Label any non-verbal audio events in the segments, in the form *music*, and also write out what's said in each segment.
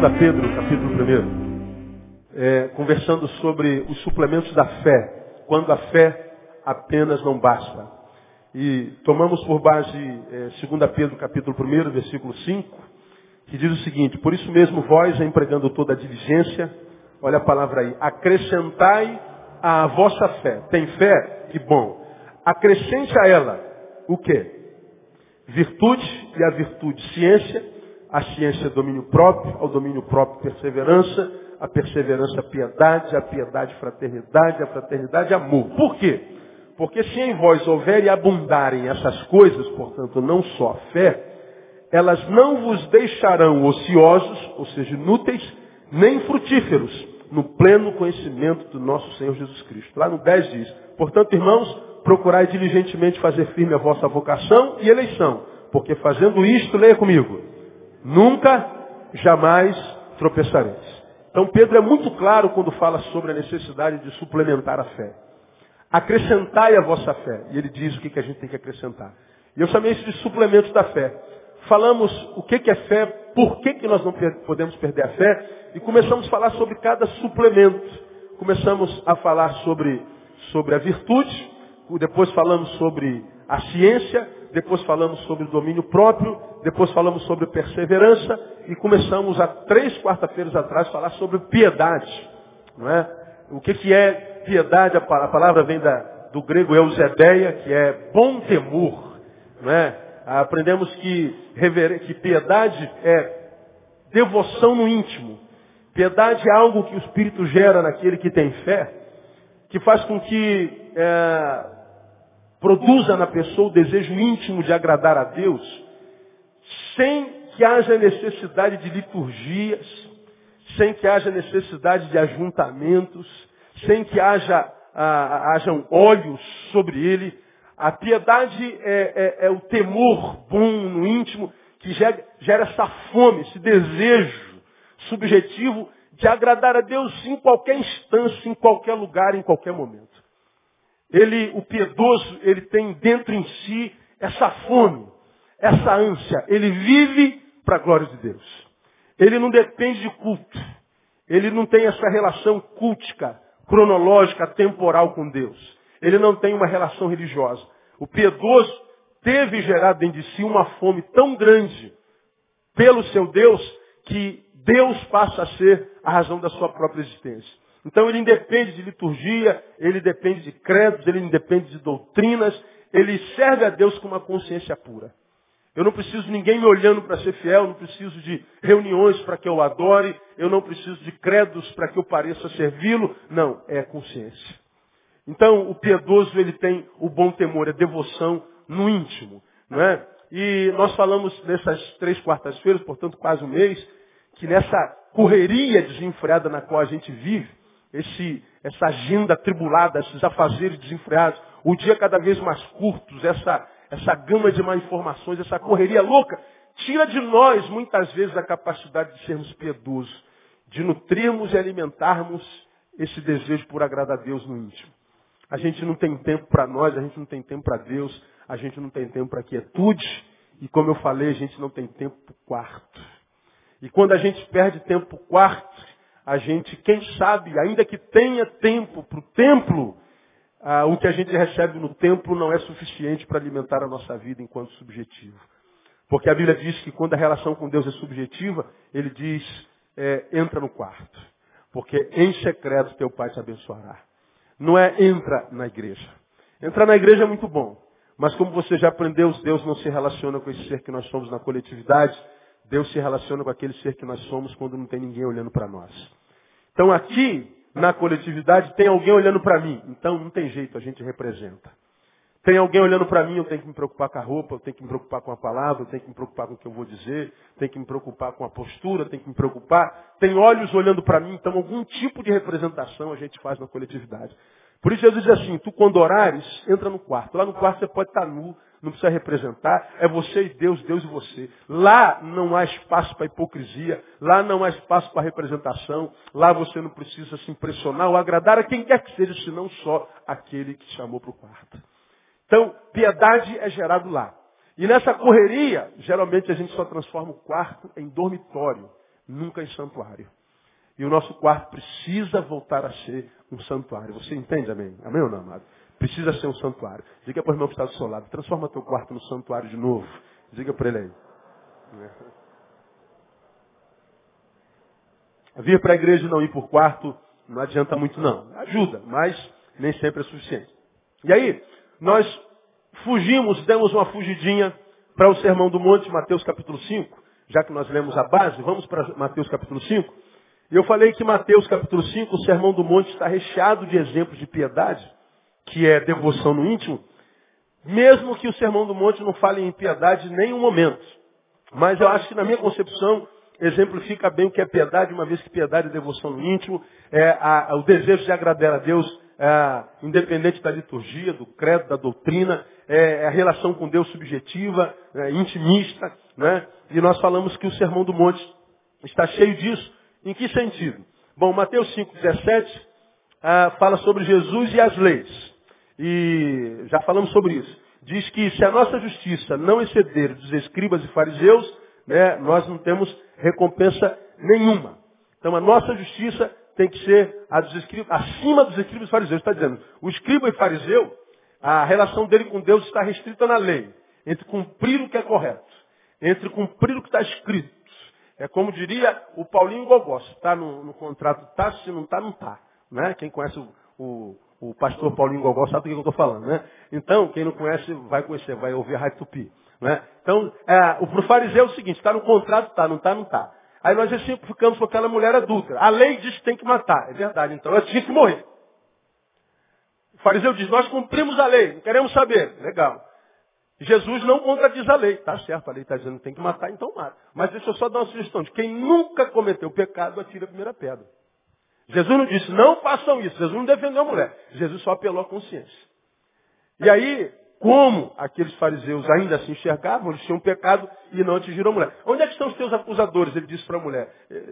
2 Pedro, capítulo 1, é, conversando sobre os suplementos da fé, quando a fé apenas não basta. E tomamos por base é, 2 Pedro, capítulo 1, versículo 5, que diz o seguinte, por isso mesmo vós, empregando toda a diligência, olha a palavra aí, acrescentai a vossa fé. Tem fé? Que bom. Acrescente a ela o quê? Virtude e a virtude ciência, a ciência é domínio próprio, ao domínio próprio perseverança, a perseverança piedade, a piedade fraternidade, a fraternidade amor. Por quê? Porque se em vós houver e abundarem essas coisas, portanto não só a fé, elas não vos deixarão ociosos, ou seja, inúteis, nem frutíferos, no pleno conhecimento do nosso Senhor Jesus Cristo. Lá no 10 diz, portanto, irmãos, procurai diligentemente fazer firme a vossa vocação e eleição, porque fazendo isto, leia comigo, nunca, jamais tropeçareis. Então Pedro é muito claro quando fala sobre a necessidade de suplementar a fé. Acrescentai a vossa fé. E ele diz o que, a gente tem que acrescentar. E eu chamei isso de suplementos da fé. Falamos o que, é fé, por que nós não podemos perder a fé, e começamos a falar sobre cada suplemento. Começamos a falar sobre, sobre a virtude, depois falamos sobre a ciência, depois falamos sobre o domínio próprio, depois falamos sobre perseverança e começamos há três quarta-feiras atrás a falar sobre piedade. Não é? O que, que é piedade? A palavra vem da, do grego eusebeia, que é bom temor. Não é? Aprendemos que, que piedade é devoção no íntimo. Piedade é algo que o Espírito gera naquele que tem fé, que faz com que é, produza na pessoa o desejo íntimo de agradar a Deus, sem que haja necessidade de liturgias, sem que haja necessidade de ajuntamentos, sem que haja, ah, hajam olhos sobre ele. A piedade é, é, é, o temor bom no íntimo que gera, gera essa fome, esse desejo subjetivo de agradar a Deus em qualquer instância, em qualquer lugar, em qualquer momento. Ele, o piedoso, ele tem dentro em si essa fome, essa ânsia. Ele vive para a glória de Deus. Ele não depende de culto. Ele não tem essa relação cultica, cronológica, temporal com Deus. Ele não tem uma relação religiosa. O piedoso teve gerado dentro de si uma fome tão grande pelo seu Deus que Deus passa a ser a razão da sua própria existência. Então ele independe de liturgia, ele depende de credos, ele independe de doutrinas, ele serve a Deus com uma consciência pura. Eu não preciso de ninguém me olhando para ser fiel, não preciso de reuniões para que eu adore, eu não preciso de credos para que eu pareça servi-lo. Não, é consciência. Então, o piedoso, ele tem o bom temor, a devoção no íntimo. Não é? E nós falamos nessas três quartas-feiras, portanto quase um mês, que nessa correria desenfreada na qual a gente vive, esse, essa agenda atribulada, esses afazeres desenfreados, o dia cada vez mais curtos, essa, essa gama de má informações, essa correria louca, tira de nós muitas vezes a capacidade de sermos piedosos, de nutrirmos e alimentarmos esse desejo por agradar a Deus no íntimo. A gente não tem tempo para nós, a gente não tem tempo para Deus, a gente não tem tempo para quietude, e como eu falei, a gente não tem tempo para o quarto. E quando a gente perde tempo para o quarto, a gente, quem sabe, ainda que tenha tempo para o templo, ah, o que a gente recebe no templo não é suficiente para alimentar a nossa vida enquanto subjetivo. Porque a Bíblia diz que quando a relação com Deus é subjetiva, ele diz, é, entra no quarto. Porque em secreto teu Pai te abençoará. Não é entra na igreja. Entrar na igreja é muito bom. Mas como você já aprendeu, Deus não se relaciona com esse ser que nós somos na coletividade, Deus se relaciona com aquele ser que nós somos quando não tem ninguém olhando para nós. Então aqui, na coletividade, tem alguém olhando para mim. Então não tem jeito, a gente representa. Tem alguém olhando para mim, eu tenho que me preocupar com a roupa, eu tenho que me preocupar com a palavra, eu tenho que me preocupar com o que eu vou dizer, tenho que me preocupar com a postura, tenho que me preocupar. Tem olhos olhando para mim, então algum tipo de representação a gente faz na coletividade. Por isso Jesus diz assim, tu quando orares, entra no quarto. Lá no quarto você pode estar nu, não precisa representar, é você e Deus, Deus e você. Lá não há espaço para hipocrisia, lá não há espaço para representação, lá você não precisa se impressionar ou agradar a quem quer que seja, senão só aquele que chamou para o quarto. Então, piedade é gerado lá. E nessa correria, geralmente a gente só transforma o quarto em dormitório. nunca em santuário. E o nosso quarto precisa voltar a ser um santuário. Você entende, amém? Amém ou não, amado? Precisa ser um santuário. Diga para o irmão que está do seu lado, transforma teu quarto no santuário de novo. Diga para ele aí. *laughs* Vir para a igreja e não ir por quarto não adianta muito não. Ajuda, mas nem sempre é suficiente. E aí, nós fugimos, demos uma fugidinha para o Sermão do Monte, Mateus capítulo 5, já que nós lemos a base, vamos para Mateus capítulo 5. E eu falei que Mateus capítulo 5, o Sermão do Monte, está recheado de exemplos de piedade, que é devoção no íntimo, mesmo que o Sermão do Monte não fale em piedade em nenhum momento. Mas eu acho que na minha concepção, exemplifica bem o que é piedade, uma vez que piedade é devoção no íntimo, é a, o desejo de agradar a Deus, é, independente da liturgia, do credo, da doutrina, é, é a relação com Deus subjetiva, é, intimista, né? E nós falamos que o Sermão do Monte está cheio disso. Em que sentido? Bom, Mateus 5,17 ah, fala sobre Jesus e as leis. E já falamos sobre isso. Diz que se a nossa justiça não exceder dos escribas e fariseus, né, nós não temos recompensa nenhuma. Então a nossa justiça tem que ser dos escribas, acima dos escribas e fariseus. Está dizendo, o escriba e fariseu, a relação dele com Deus está restrita na lei. Entre cumprir o que é correto, entre cumprir o que está escrito. É como diria o Paulinho Gogó, se está no, no, contrato, está, se não está, não está. Né? Quem conhece o, o, o pastor Paulinho Gogó sabe do que eu estou falando. Né? Então, quem não conhece, vai conhecer, vai ouvir a Rádio Tupi. Né? Então, é, o fariseu é o seguinte, está no contrato, está, não está, não está. Aí nós ficamos com aquela mulher adulta. A lei diz que tem que matar. É verdade, então ela tinha que morrer. O fariseu diz, nós cumprimos a lei, não queremos saber. Legal. Jesus não contradiz a lei. Tá certo, a lei está dizendo que tem que matar, então mata. Mas deixa eu só dar uma sugestão. De quem nunca cometeu pecado, atira a primeira pedra. Jesus não disse, não façam isso. Jesus não defendeu a mulher. Jesus só apelou à consciência. E aí, como aqueles fariseus ainda se enxergavam, eles tinham pecado e não atingiram a mulher. Onde é que estão os teus acusadores? Ele disse para a mulher. Eh,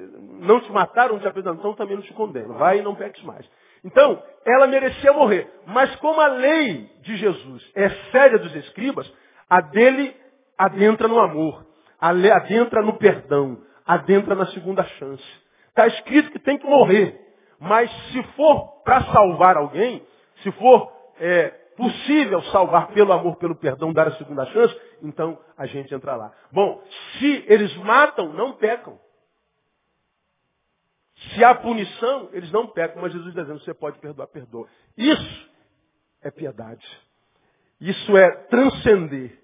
não te mataram, te apresentam, então também não te condeno. Vai e não peques mais. Então, ela merecia morrer. Mas como a lei de Jesus é séria dos escribas, a dele adentra no amor, adentra no perdão, adentra na segunda chance. Está escrito que tem que morrer. Mas se for para salvar alguém, se for é, possível salvar pelo amor, pelo perdão, dar a segunda chance, então a gente entra lá. Bom, se eles matam, não pecam. Se há punição, eles não pecam, mas Jesus está dizendo, você pode perdoar, perdoa. Isso é piedade. Isso é transcender.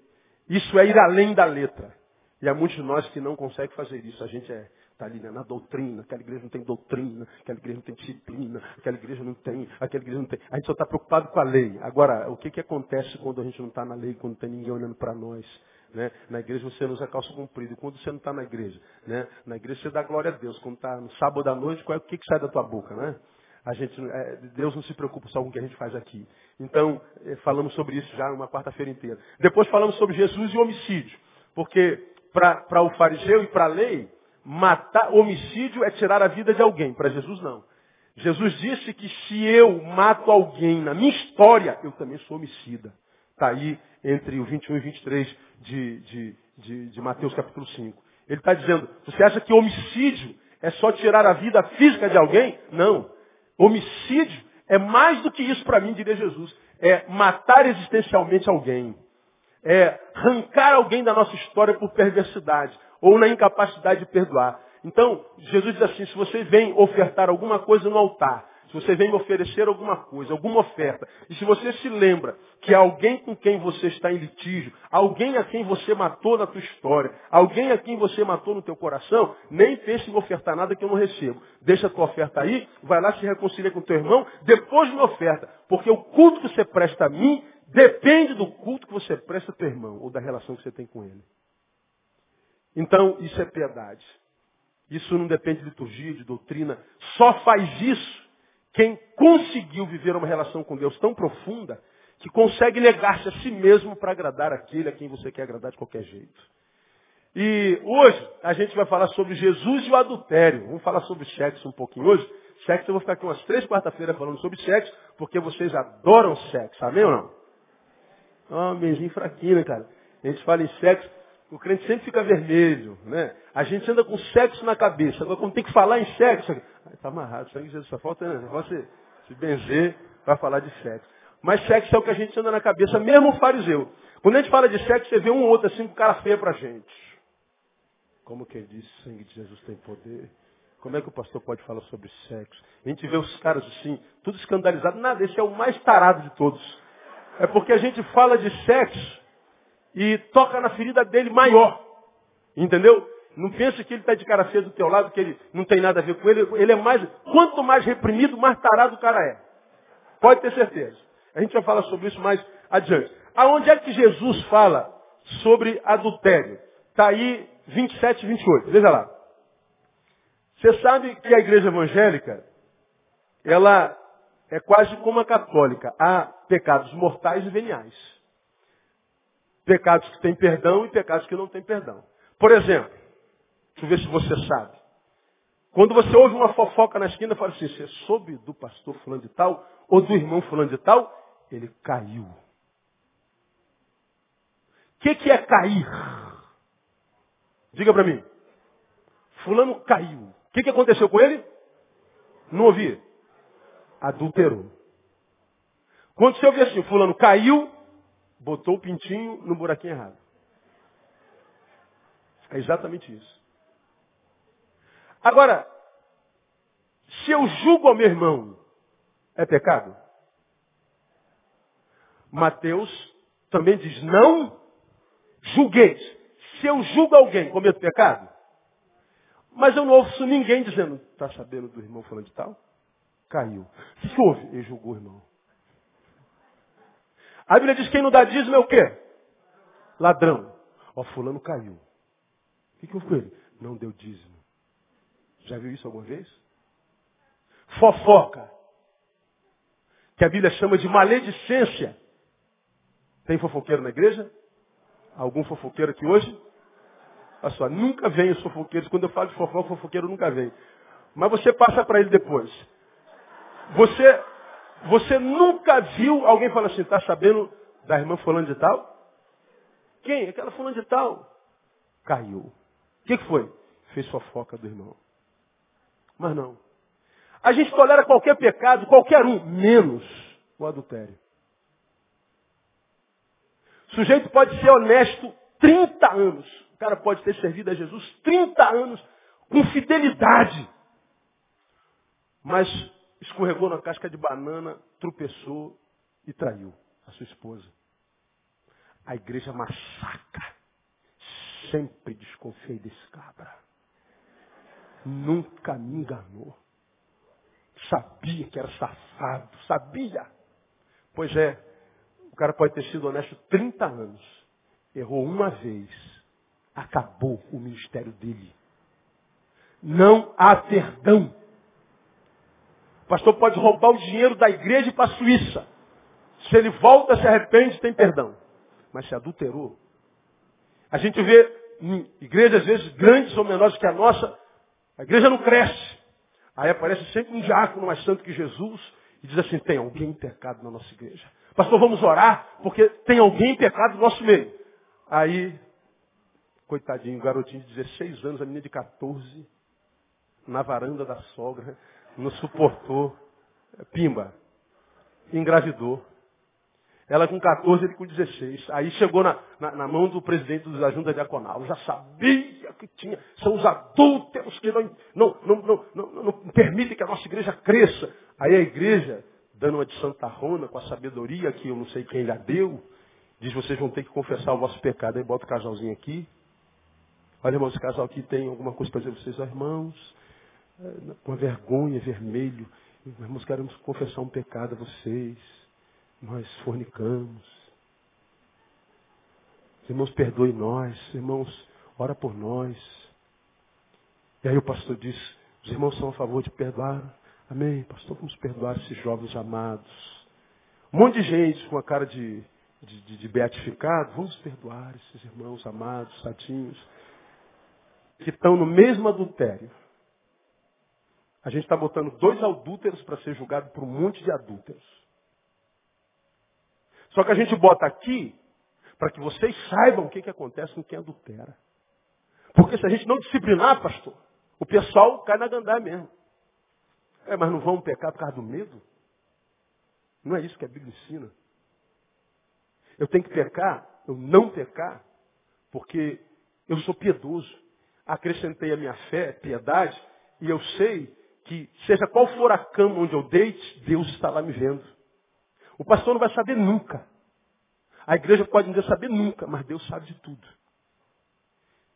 Isso é ir além da letra. E há muitos de nós que não conseguem fazer isso. A gente é Está ali né, na doutrina, aquela igreja não tem doutrina, aquela igreja não tem disciplina, aquela igreja não tem, aquela igreja não tem. A gente só está preocupado com a lei. Agora, o que, que acontece quando a gente não está na lei, quando não tem ninguém olhando para nós? Né? Na igreja você usa calça comprida. Quando você não está na igreja, né? na igreja você dá glória a Deus. Quando está no sábado à noite, qual é, o que, que sai da tua boca? Né? A gente, é, Deus não se preocupa só com o que a gente faz aqui. Então, é, falamos sobre isso já uma quarta-feira inteira. Depois falamos sobre Jesus e homicídio. Porque para o fariseu e para a lei, matar, homicídio é tirar a vida de alguém. Para Jesus não. Jesus disse que se eu mato alguém na minha história, eu também sou homicida. Está aí entre o 21 e 23 de, de, de, de Mateus capítulo 5. Ele está dizendo, você acha que homicídio é só tirar a vida física de alguém? Não. Homicídio é mais do que isso para mim, diria Jesus. É matar existencialmente alguém. É arrancar alguém da nossa história por perversidade ou na incapacidade de perdoar. Então, Jesus diz assim, se você vem ofertar alguma coisa no altar, se você vem me oferecer alguma coisa, alguma oferta, e se você se lembra que alguém com quem você está em litígio, alguém a quem você matou na tua história, alguém a quem você matou no teu coração, nem pense em ofertar nada que eu não recebo. Deixa a tua oferta aí, vai lá se reconcilia com teu irmão, depois me oferta. Porque o culto que você presta a mim depende do culto que você presta a teu irmão, ou da relação que você tem com ele. Então, isso é piedade. Isso não depende de liturgia, de doutrina. Só faz isso quem conseguiu viver uma relação com Deus tão profunda que consegue negar-se a si mesmo para agradar aquele a quem você quer agradar de qualquer jeito. E hoje a gente vai falar sobre Jesus e o adultério. Vamos falar sobre sexo um pouquinho hoje. Sexo, eu vou ficar aqui umas três quarta-feiras falando sobre sexo, porque vocês adoram sexo, amém ou não? Ah, oh, fraquinho, né, cara? A gente fala em sexo, o crente sempre fica vermelho, né? A gente anda com sexo na cabeça. Agora, quando tem que falar em sexo, está amarrado, sangue de Jesus, só falta né? você se benzer para falar de sexo. Mas sexo é o que a gente anda na cabeça, mesmo o fariseu. Quando a gente fala de sexo, você vê um ou outro assim com cara feia pra gente. Como que ele diz, sangue de Jesus tem poder? Como é que o pastor pode falar sobre sexo? A gente vê os caras assim, tudo escandalizado. Nada, esse é o mais tarado de todos. É porque a gente fala de sexo e toca na ferida dele maior. Entendeu? Não pense que ele está de cara feia do teu lado, que ele não tem nada a ver com ele. Ele é mais, quanto mais reprimido, mais tarado o cara é. Pode ter certeza. A gente vai falar sobre isso mais adiante. Aonde é que Jesus fala sobre adultério? Está aí 27 e 28. Veja lá. Você sabe que a igreja evangélica, ela é quase como a católica. Há pecados mortais e veniais. Pecados que têm perdão e pecados que não têm perdão. Por exemplo, deixa eu ver se você sabe. Quando você ouve uma fofoca na esquina, fala assim, você soube do pastor fulano de tal, ou do irmão fulano de tal? Ele caiu. O que, que é cair? Diga para mim. Fulano caiu. O que, que aconteceu com ele? Não ouvi. Adulterou. Quando você ouvir assim, fulano caiu, botou o pintinho no buraquinho errado. É exatamente isso. Agora, se eu julgo ao meu irmão, é pecado? Mateus também diz, não julgueis. Se eu julgo alguém, cometo pecado? Mas eu não ouço ninguém dizendo, está sabendo do irmão falando de tal? Caiu. O que houve? Ele julgou o irmão. A Bíblia diz que quem não dá dízimo é o quê? Ladrão. Ó, fulano caiu. O que, houve com ele? Não deu dízimo. Já viu isso alguma vez? Fofoca. Que a Bíblia chama de maledicência. Tem fofoqueiro na igreja? Algum fofoqueiro aqui hoje? Olha só, nunca vem os fofoqueiros. Quando eu falo de fofoca, fofoqueiro nunca vem. Mas você passa para ele depois. Você você nunca viu alguém falar assim, está sabendo da irmã fulano de tal? Quem? Aquela fulano de tal. Caiu. O que, que foi? Fez fofoca do irmão. Mas não. A gente tolera qualquer pecado, qualquer um, menos o adultério. O sujeito pode ser honesto 30 anos. O cara pode ter servido a Jesus 30 anos com fidelidade. Mas escorregou na casca de banana, tropeçou e traiu a sua esposa. A igreja massacra. Sempre desconfiei desse cabra. Nunca me enganou. Sabia que era safado, sabia. Pois é, o cara pode ter sido honesto 30 anos. Errou uma vez. Acabou o ministério dele. Não há perdão. O pastor pode roubar o dinheiro da igreja para a Suíça. Se ele volta, se arrepende, tem perdão. Mas se adulterou. A gente vê em igrejas, às vezes, grandes ou menores que a nossa, a igreja não cresce. Aí aparece sempre um diácono mais santo que Jesus e diz assim, tem alguém em pecado na nossa igreja. Pastor, vamos orar, porque tem alguém em pecado no nosso meio. Aí, coitadinho, garotinho de 16 anos, a menina de 14, na varanda da sogra, não suportou. Pimba. Engravidou. Ela com 14, ele com 16. Aí chegou na, na, na mão do presidente da junta diaconal. Já sabia que tinha. São os adúlteros que não, não, não, não, não, permitem que a nossa igreja cresça. Aí a igreja, dando uma de Santa Rona, com a sabedoria que eu não sei quem lhe deu, diz, vocês vão ter que confessar o vosso pecado. Aí bota o casalzinho aqui. Olha, irmãos, esse casal aqui tem alguma coisa para dizer vocês, irmãos com a vergonha, vermelho. Irmãos, queremos confessar um pecado a vocês. Nós fornicamos. Irmãos, perdoe nós. Irmãos, ora por nós. E aí o pastor diz, os irmãos são a favor de perdoar. Amém. Pastor, vamos perdoar esses jovens amados. Um monte de gente com a cara de, de, de, de beatificado. Vamos perdoar esses irmãos amados, sadinhos, que estão no mesmo adultério. A gente está botando dois adúlteros para ser julgado por um monte de adúlteros. Só que a gente bota aqui para que vocês saibam o que, que acontece com quem adultera. Porque se a gente não disciplinar, pastor, o pessoal cai na gandá mesmo. É, mas não vão pecar por causa do medo? Não é isso que a Bíblia ensina. Eu tenho que pecar, eu não pecar, porque eu sou piedoso. Acrescentei a minha fé, piedade, e eu sei que, seja qual for a cama onde eu deite, Deus está lá me vendo. O pastor não vai saber nunca. A igreja pode não saber nunca, mas Deus sabe de tudo.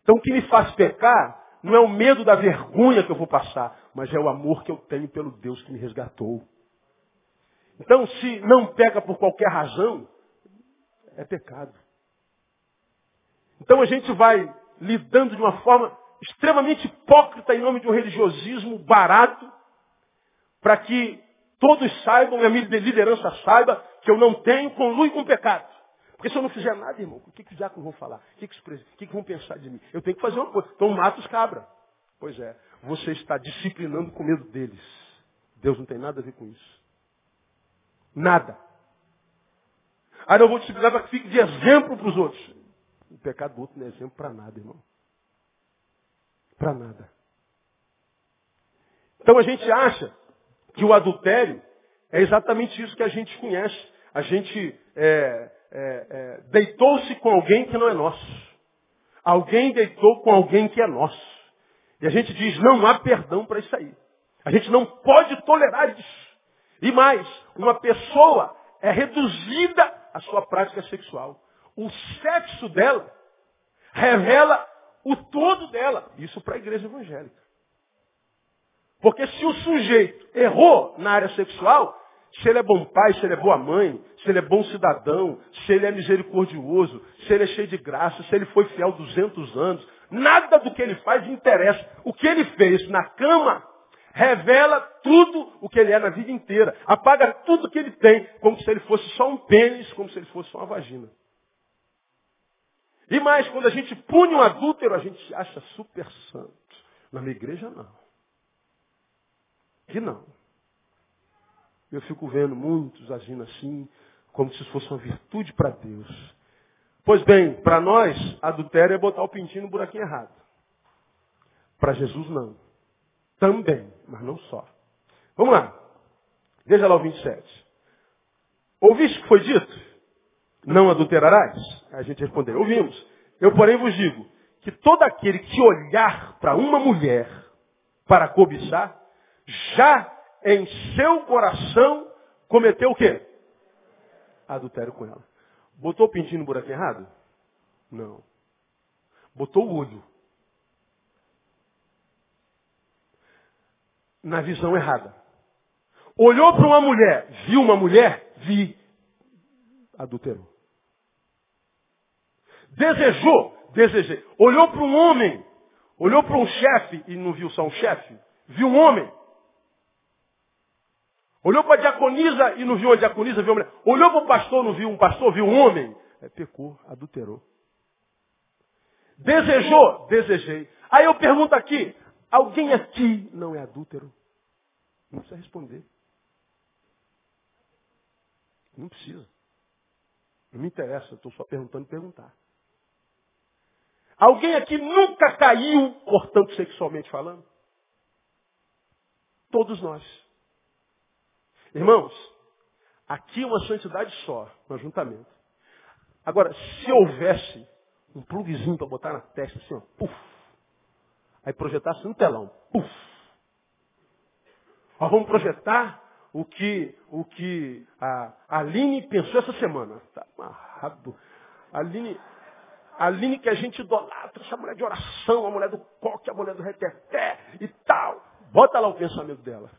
Então o que me faz pecar não é o medo da vergonha que eu vou passar, mas é o amor que eu tenho pelo Deus que me resgatou. Então, se não pega por qualquer razão, é pecado. Então a gente vai lidando de uma forma extremamente hipócrita em nome de um religiosismo barato, para que todos saibam, e a minha liderança saiba, que eu não tenho conluio com pecado. Porque se eu não fizer nada, irmão, o que, que os diáconos vão falar? O que, que, os, o que, que vão pensar de mim? Eu tenho que fazer uma coisa. Então mata os cabra. Pois é, você está disciplinando com medo deles. Deus não tem nada a ver com isso. Nada. Aí eu vou disciplinar para que fique de exemplo para os outros. O pecado do outro não é exemplo para nada, irmão. Para nada. Então a gente acha que o adultério é exatamente isso que a gente conhece. A gente é, é, é, deitou-se com alguém que não é nosso. Alguém deitou com alguém que é nosso. E a gente diz, não há perdão para isso aí. A gente não pode tolerar isso. E mais, uma pessoa é reduzida à sua prática sexual. O sexo dela revela o todo dela. Isso para a igreja evangélica. Porque se o sujeito errou na área sexual, se ele é bom pai, se ele é boa mãe, se ele é bom cidadão, se ele é misericordioso, se ele é cheio de graça, se ele foi fiel 200 anos, nada do que ele faz interessa. O que ele fez na cama revela tudo o que ele é na vida inteira. Apaga tudo que ele tem, como se ele fosse só um pênis, como se ele fosse só uma vagina. E mais, quando a gente pune um adúltero, a gente acha super santo. Na minha igreja, não. Que não. Eu fico vendo muitos agindo assim, como se fosse uma virtude para Deus. Pois bem, para nós, adultério é botar o pintinho no buraquinho errado. Para Jesus, não. Também, mas não só. Vamos lá. Veja lá o 27. Ouviste o que foi dito? Não adulterarás? A gente respondeu, ouvimos. Eu, porém, vos digo que todo aquele que olhar para uma mulher para cobiçar, já em seu coração cometeu o quê? Adultério com ela. Botou o pintinho no buraco errado? Não. Botou o olho. Na visão errada. Olhou para uma mulher, viu uma mulher, vi. Adulterou. Desejou, desejei. Olhou para um homem, olhou para um chefe e não viu só um chefe, viu um homem. Olhou para a diaconisa e não viu uma diaconisa, viu uma mulher. Olhou para o pastor, não viu um pastor, viu um homem. É, pecou, adulterou. Desejou? Desejei. Aí eu pergunto aqui, alguém aqui não é adúltero? Não precisa responder. Não precisa. Não me interessa, estou só perguntando e perguntar. Alguém aqui nunca caiu, portanto, sexualmente falando? Todos nós. Irmãos, aqui é uma santidade só, um ajuntamento. Agora, se houvesse um pluguezinho para botar na testa, assim, ó, puf, aí projetasse um telão, puf. Nós vamos projetar o que, o que a Aline pensou essa semana. Está amarrado. Aline, a Aline que a gente idolatra, essa mulher de oração, a mulher do coque, a mulher do reteté e tal. Bota lá o pensamento dela.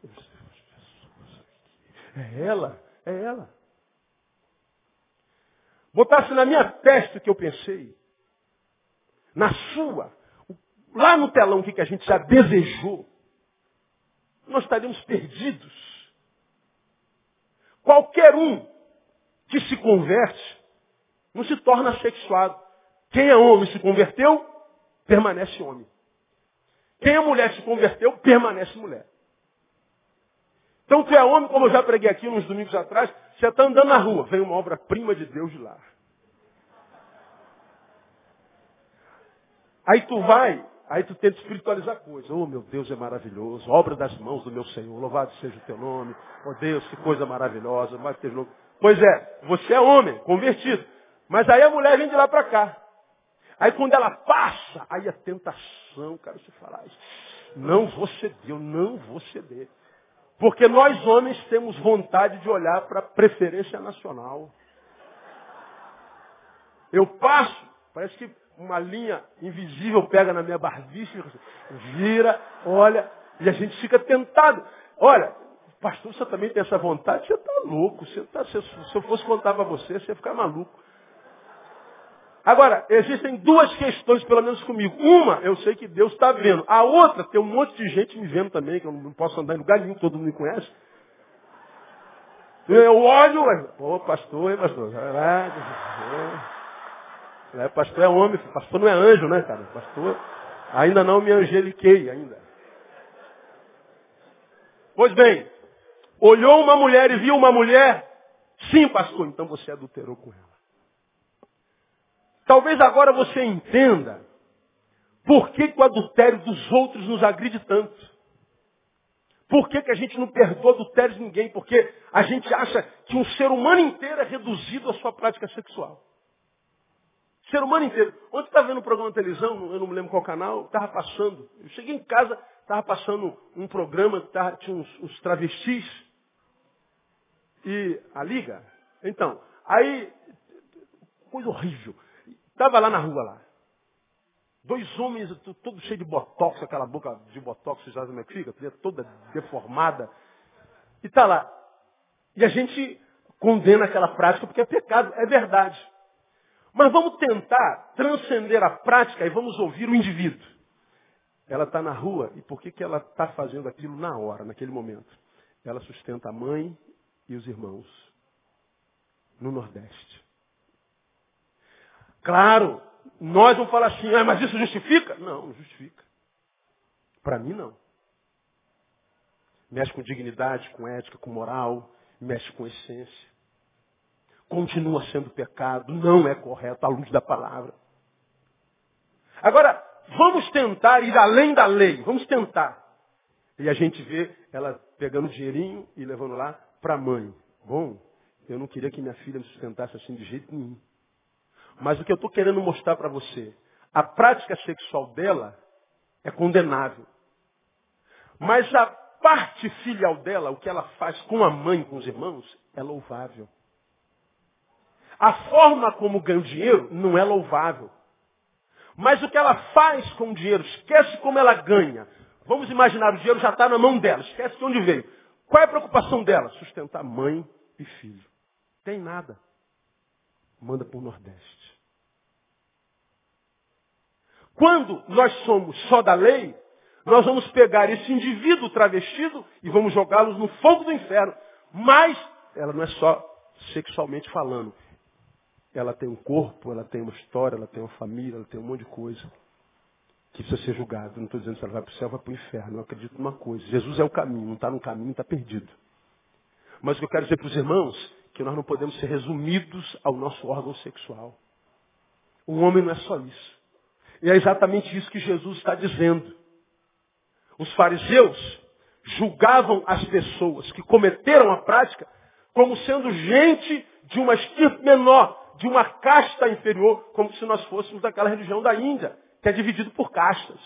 É ela, é ela. Botasse na minha testa o que eu pensei. Na sua. Lá no telão o que a gente já desejou. Nós estaríamos perdidos. Qualquer um que se converte não se torna sexuado. Quem é homem se converteu, permanece homem. Quem é mulher se converteu, permanece mulher. Então tu é homem, como eu já preguei aqui uns domingos atrás, você está andando na rua, vem uma obra-prima de Deus de lá. Aí tu vai, aí tu tenta espiritualizar a coisa. Oh, meu Deus, é maravilhoso. Obra das mãos do meu Senhor. Louvado seja o teu nome. Oh Deus, que coisa maravilhosa. Ter nome. Pois é, você é homem, convertido. Mas aí a mulher vem de lá para cá. Aí quando ela passa, aí a tentação, cara, você fala, não vou ceder, eu não vou ceder. Porque nós homens temos vontade de olhar para a preferência nacional. Eu passo, parece que uma linha invisível pega na minha barbicha, vira, olha, e a gente fica tentado. Olha, pastor, você também tem essa vontade? Você está louco. Você tá, se eu fosse contar para você, você ia ficar maluco. Agora, existem duas questões, pelo menos comigo. Uma, eu sei que Deus está vendo. A outra, tem um monte de gente me vendo também, que eu não posso andar em lugar nenhum, todo mundo me conhece. Eu olho, pô, pastor, hein, pastor? É, pastor é homem, pastor não é anjo, né, cara? Pastor, ainda não me angeliquei, ainda. Pois bem, olhou uma mulher e viu uma mulher? Sim, pastor, então você adulterou com ela. Talvez agora você entenda por que, que o adultério dos outros nos agride tanto. Por que, que a gente não perdoa adultério de ninguém? Porque a gente acha que um ser humano inteiro é reduzido à sua prática sexual. Ser humano inteiro. Ontem estava vendo um programa de televisão, eu não me lembro qual canal, estava passando. Eu cheguei em casa, estava passando um programa, tava, tinha uns, uns travestis. E a liga. Então, aí, coisa horrível. Estava lá na rua lá. Dois homens, todo cheio de botox, aquela boca de botox, já sabe como é que fica? Toda deformada. E está lá. E a gente condena aquela prática porque é pecado, é verdade. Mas vamos tentar transcender a prática e vamos ouvir o indivíduo. Ela está na rua e por que, que ela está fazendo aquilo na hora, naquele momento? Ela sustenta a mãe e os irmãos no Nordeste. Claro, nós vamos falar assim, ah, mas isso justifica? Não, não justifica. Para mim, não. Mexe com dignidade, com ética, com moral, mexe com essência. Continua sendo pecado, não é correto à luz da palavra. Agora, vamos tentar ir além da lei, vamos tentar. E a gente vê ela pegando dinheirinho e levando lá para a mãe. Bom, eu não queria que minha filha me sustentasse assim de jeito nenhum. Mas o que eu estou querendo mostrar para você, a prática sexual dela é condenável. Mas a parte filial dela, o que ela faz com a mãe, com os irmãos, é louvável. A forma como ganha o dinheiro não é louvável. Mas o que ela faz com o dinheiro, esquece como ela ganha. Vamos imaginar, o dinheiro já está na mão dela, esquece de onde veio. Qual é a preocupação dela? Sustentar mãe e filho. Tem nada. Manda para o Nordeste. Quando nós somos só da lei, nós vamos pegar esse indivíduo travestido e vamos jogá-los no fogo do inferno. Mas ela não é só sexualmente falando. Ela tem um corpo, ela tem uma história, ela tem uma família, ela tem um monte de coisa que precisa ser julgado. Não estou dizendo se ela vai para o céu ou vai para o inferno. Eu acredito numa coisa. Jesus é o caminho, não está no caminho, está perdido. Mas o que eu quero dizer para os irmãos que nós não podemos ser resumidos ao nosso órgão sexual. O homem não é só isso. E é exatamente isso que Jesus está dizendo. Os fariseus julgavam as pessoas que cometeram a prática como sendo gente de uma estirpe menor, de uma casta inferior, como se nós fôssemos daquela religião da Índia, que é dividido por castas.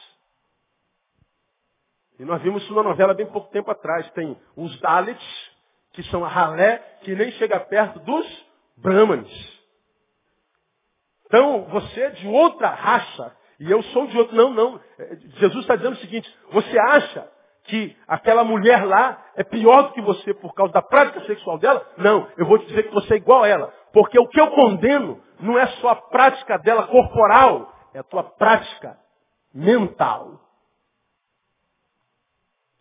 E nós vimos isso numa novela bem pouco tempo atrás. Tem os Dalits, que são a ralé, que nem chega perto dos Brahmanes. Então, você é de outra raça, e eu sou de outro. Não, não. É, Jesus está dizendo o seguinte, você acha que aquela mulher lá é pior do que você por causa da prática sexual dela? Não, eu vou te dizer que você é igual a ela. Porque o que eu condeno não é só a prática dela corporal, é a tua prática mental.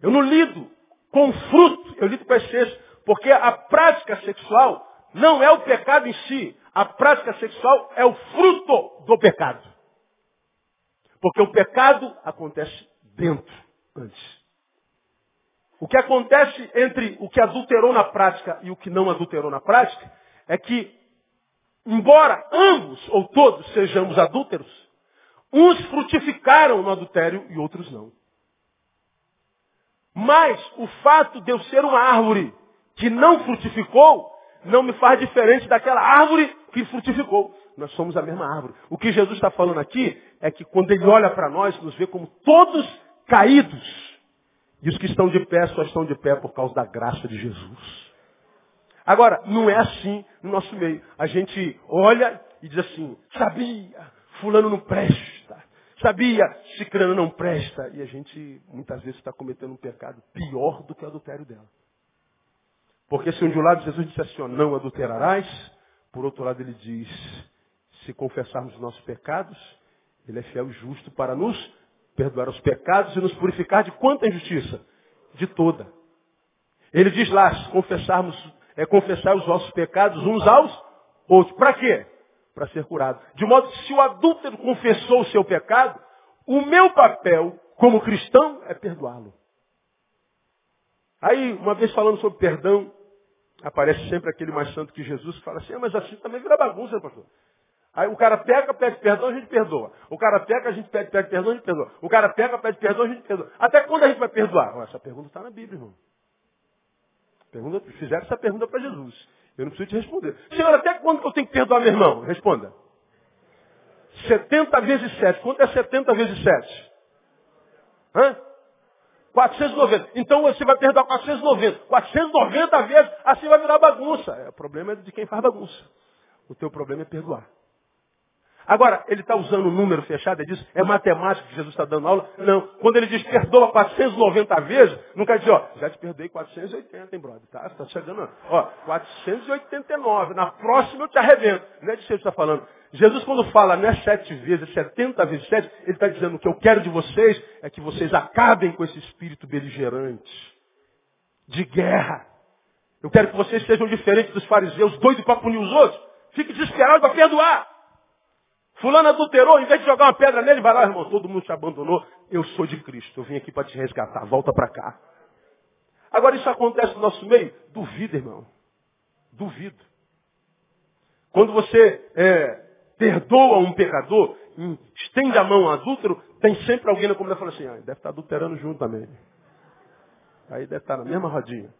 Eu não lido com fruto, eu lido com a essência. Porque a prática sexual não é o pecado em si. A prática sexual é o fruto do pecado. Porque o pecado acontece dentro, antes. O que acontece entre o que adulterou na prática e o que não adulterou na prática é que, embora ambos ou todos sejamos adúlteros, Uns frutificaram no adultério e outros não. Mas o fato de eu ser uma árvore que não frutificou, não me faz diferente daquela árvore que frutificou. Nós somos a mesma árvore. O que Jesus está falando aqui é que quando ele olha para nós, nos vê como todos caídos. E os que estão de pé só estão de pé por causa da graça de Jesus. Agora, não é assim no nosso meio. A gente olha e diz assim, sabia, fulano não presta. Sabia, cicrano não presta. E a gente muitas vezes está cometendo um pecado pior do que o adultério dela. Porque se um de um lado Jesus disse assim, não adulterarás, por outro lado ele diz, se confessarmos os nossos pecados, ele é fiel e justo para nos perdoar os pecados e nos purificar de quanta injustiça? De toda. Ele diz lá, se confessarmos, é confessar os nossos pecados uns aos outros. Para quê? Para ser curado. De modo que se o adúltero confessou o seu pecado, o meu papel como cristão é perdoá-lo. Aí, uma vez falando sobre perdão, aparece sempre aquele mais santo que Jesus que fala assim, ah, mas assim também vira bagunça, pastor. Aí o cara peca, pede perdão, a gente perdoa. O cara peca, a gente pede, pede perdão, a gente perdoa. O cara peca, pede perdão, a gente perdoa. Até quando a gente vai perdoar? Essa pergunta está na Bíblia, irmão. Pergunta, fizeram essa pergunta para Jesus. Eu não preciso te responder. Senhor, até quando que eu tenho que perdoar meu irmão? Responda. 70 vezes 7. Quanto é 70 vezes 7? Hã? 490. Então você vai perdoar 490. 490 vezes, assim vai virar bagunça. É, o problema é de quem faz bagunça. O teu problema é perdoar. Agora, ele está usando um número fechado, ele diz, é matemática que Jesus está dando aula. Não. Quando ele diz perdoa 490 vezes, não quer dizer, ó, já te perdoei 480, hein, brother? Tá, tá chegando, ó, 489. Na próxima eu te arrebento. Não é disso que ele está falando. Jesus, quando fala, não é sete vezes, é 70 vezes sete, ele está dizendo, o que eu quero de vocês é que vocês acabem com esse espírito beligerante, de guerra. Eu quero que vocês sejam diferentes dos fariseus, doidos para punir os outros. Fique desesperado para perdoar. Fulano adulterou, em vez de jogar uma pedra nele, vai lá, irmão, todo mundo te abandonou. Eu sou de Cristo, eu vim aqui para te resgatar, volta para cá. Agora isso acontece no nosso meio? Duvido, irmão. Duvido. Quando você é, perdoa um pecador, estende a mão ao adúltero, tem sempre alguém na comunidade que fala assim, ah, deve estar adulterando junto também. Aí deve estar na mesma rodinha.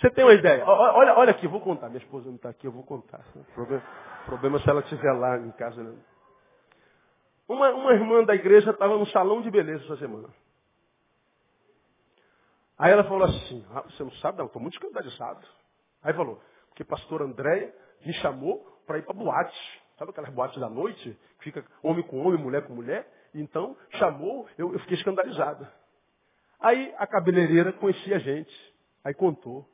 Você tem uma ideia? Olha, olha aqui, vou contar. Minha esposa não está aqui, eu vou contar. O problema, problema é se ela estiver lá em casa. Né? Uma, uma irmã da igreja estava no salão de beleza essa semana. Aí ela falou assim, ah, você não sabe, não, estou muito escandalizado. Aí falou, porque pastor Andréia me chamou para ir para boate. Sabe aquelas boates da noite? Fica homem com homem, mulher com mulher? Então, chamou, eu, eu fiquei escandalizada. Aí a cabeleireira conhecia a gente. Aí contou.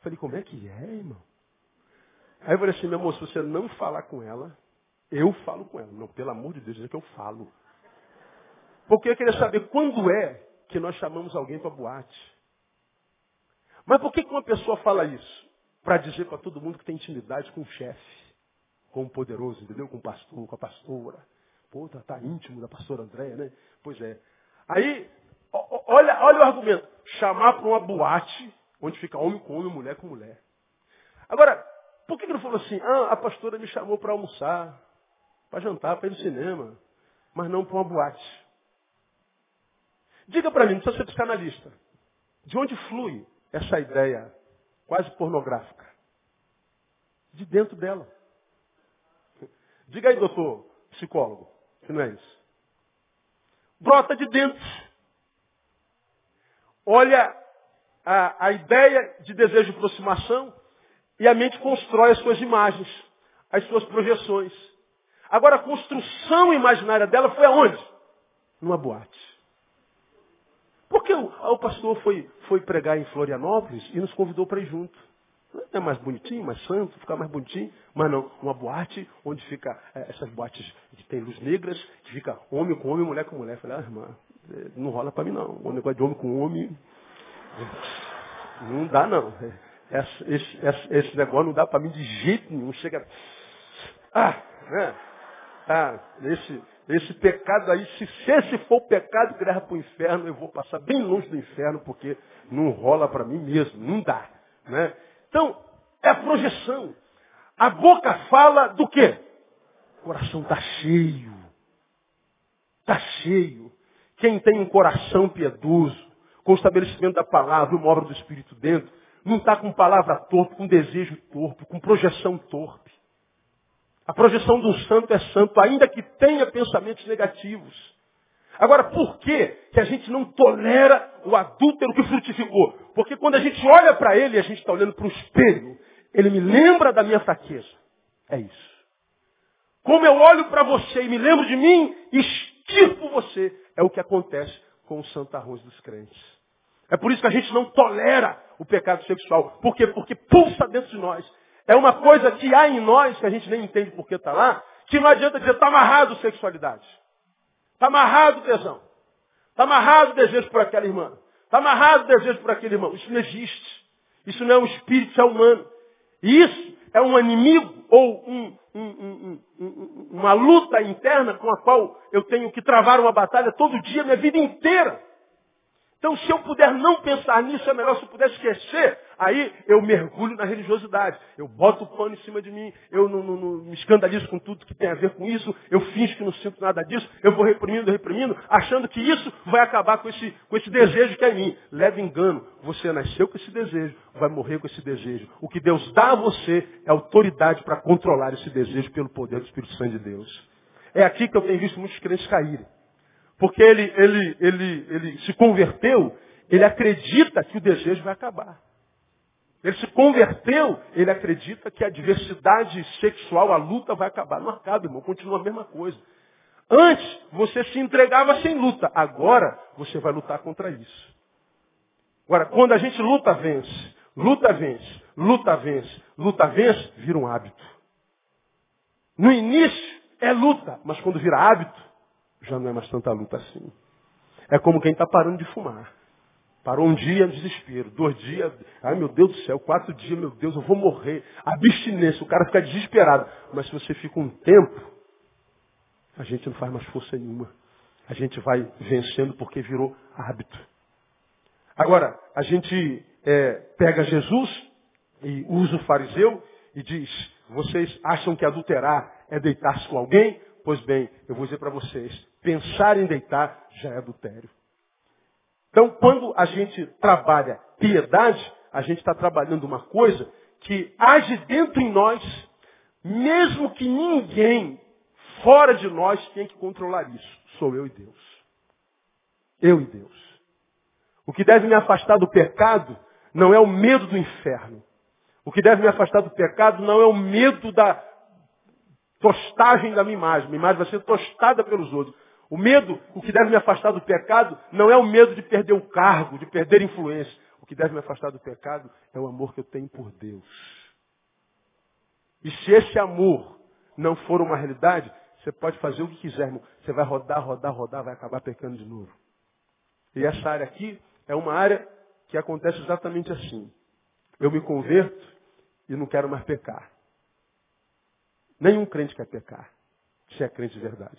Falei, como é que é, irmão? Aí eu falei assim, meu amor, se você não falar com ela, eu falo com ela. Não, pelo amor de Deus, é que eu falo. Porque eu queria saber quando é que nós chamamos alguém para boate. Mas por que, que uma pessoa fala isso? Para dizer para todo mundo que tem intimidade com o chefe, com o poderoso, entendeu? Com o pastor, com a pastora. Pô, tá, tá íntimo da pastora Andréia, né? Pois é. Aí, olha, olha o argumento. Chamar para uma boate, onde fica homem com homem, mulher com mulher. Agora, por que, que não falou assim? Ah, a pastora me chamou para almoçar para jantar, para ir no cinema, mas não para uma boate. Diga para mim, não precisa ser psicanalista. De onde flui essa ideia quase pornográfica? De dentro dela. Diga aí, doutor psicólogo, que não é isso. Brota de dentro. Olha a, a ideia de desejo de aproximação e a mente constrói as suas imagens, as suas projeções. Agora, a construção imaginária dela foi aonde? Numa boate. Porque o, o pastor foi, foi pregar em Florianópolis e nos convidou para ir junto. É mais bonitinho, mais santo, ficar mais bonitinho. Mas não, uma boate onde fica é, essas boates que tem luz negras, que fica homem com homem, mulher com mulher. Eu falei, ah, irmã, é, não rola para mim não. O negócio de homem com homem, não dá não. Esse, esse, esse negócio não dá para mim de jeito nenhum. Chega. Ah, né? Ah, esse, esse pecado aí, se, se esse for o pecado que leva para o inferno, eu vou passar bem longe do inferno, porque não rola para mim mesmo, não dá. Né? Então, é a projeção. A boca fala do quê? O coração está cheio. está cheio, quem tem um coração piedoso, com o estabelecimento da palavra, uma obra do Espírito dentro, não está com palavra torpe, com desejo torpe, com projeção torpe. A projeção de um santo é santo, ainda que tenha pensamentos negativos. Agora, por que, que a gente não tolera o adúltero que frutificou? Porque quando a gente olha para ele, a gente está olhando para o espelho, ele me lembra da minha fraqueza. É isso. Como eu olho para você e me lembro de mim, extirpo você. É o que acontece com o santo arroz dos crentes. É por isso que a gente não tolera o pecado sexual. Por quê? Porque pulsa dentro de nós. É uma coisa que há em nós, que a gente nem entende por que está lá, que não adianta dizer, está amarrado sexualidade. Está amarrado tesão. Está amarrado desejo por aquela irmã. Está amarrado desejo por aquele irmão. Isso não existe. Isso não é um espírito, isso é humano. E isso é um inimigo ou um, um, um, uma luta interna com a qual eu tenho que travar uma batalha todo dia, minha vida inteira. Então, se eu puder não pensar nisso, é melhor se eu puder esquecer. Aí eu mergulho na religiosidade. Eu boto o pano em cima de mim, eu não, não, não, me escandalizo com tudo que tem a ver com isso, eu finjo que não sinto nada disso, eu vou reprimindo, reprimindo, achando que isso vai acabar com esse, com esse desejo que é em mim. Leve engano. Você nasceu com esse desejo, vai morrer com esse desejo. O que Deus dá a você é autoridade para controlar esse desejo pelo poder do Espírito Santo de Deus. É aqui que eu tenho visto muitos crentes caírem. Porque ele, ele, ele, ele se converteu, ele acredita que o desejo vai acabar. Ele se converteu, ele acredita que a diversidade sexual, a luta vai acabar. Não acaba, irmão, continua a mesma coisa. Antes, você se entregava sem luta. Agora, você vai lutar contra isso. Agora, quando a gente luta, vence. Luta, vence. Luta, vence. Luta, vence, vira um hábito. No início, é luta. Mas quando vira hábito, já não é mais tanta luta assim. É como quem está parando de fumar. Parou um dia, desespero. Dois dias, ai meu Deus do céu. Quatro dias, meu Deus, eu vou morrer. Abstinência, o cara fica desesperado. Mas se você fica um tempo, a gente não faz mais força nenhuma. A gente vai vencendo porque virou hábito. Agora, a gente é, pega Jesus e usa o fariseu e diz, vocês acham que adulterar é deitar-se com alguém? Pois bem, eu vou dizer para vocês, pensar em deitar já é adultério. Então, quando a gente trabalha piedade, a gente está trabalhando uma coisa que age dentro em nós, mesmo que ninguém fora de nós tenha que controlar isso. Sou eu e Deus. Eu e Deus. O que deve me afastar do pecado não é o medo do inferno. O que deve me afastar do pecado não é o medo da, tostagem da minha imagem. Minha imagem vai ser tostada pelos outros. O medo, o que deve me afastar do pecado, não é o medo de perder o cargo, de perder influência. O que deve me afastar do pecado é o amor que eu tenho por Deus. E se esse amor não for uma realidade, você pode fazer o que quiser, irmão. Você vai rodar, rodar, rodar, vai acabar pecando de novo. E essa área aqui é uma área que acontece exatamente assim. Eu me converto e não quero mais pecar. Nenhum crente quer pecar, se é crente de verdade.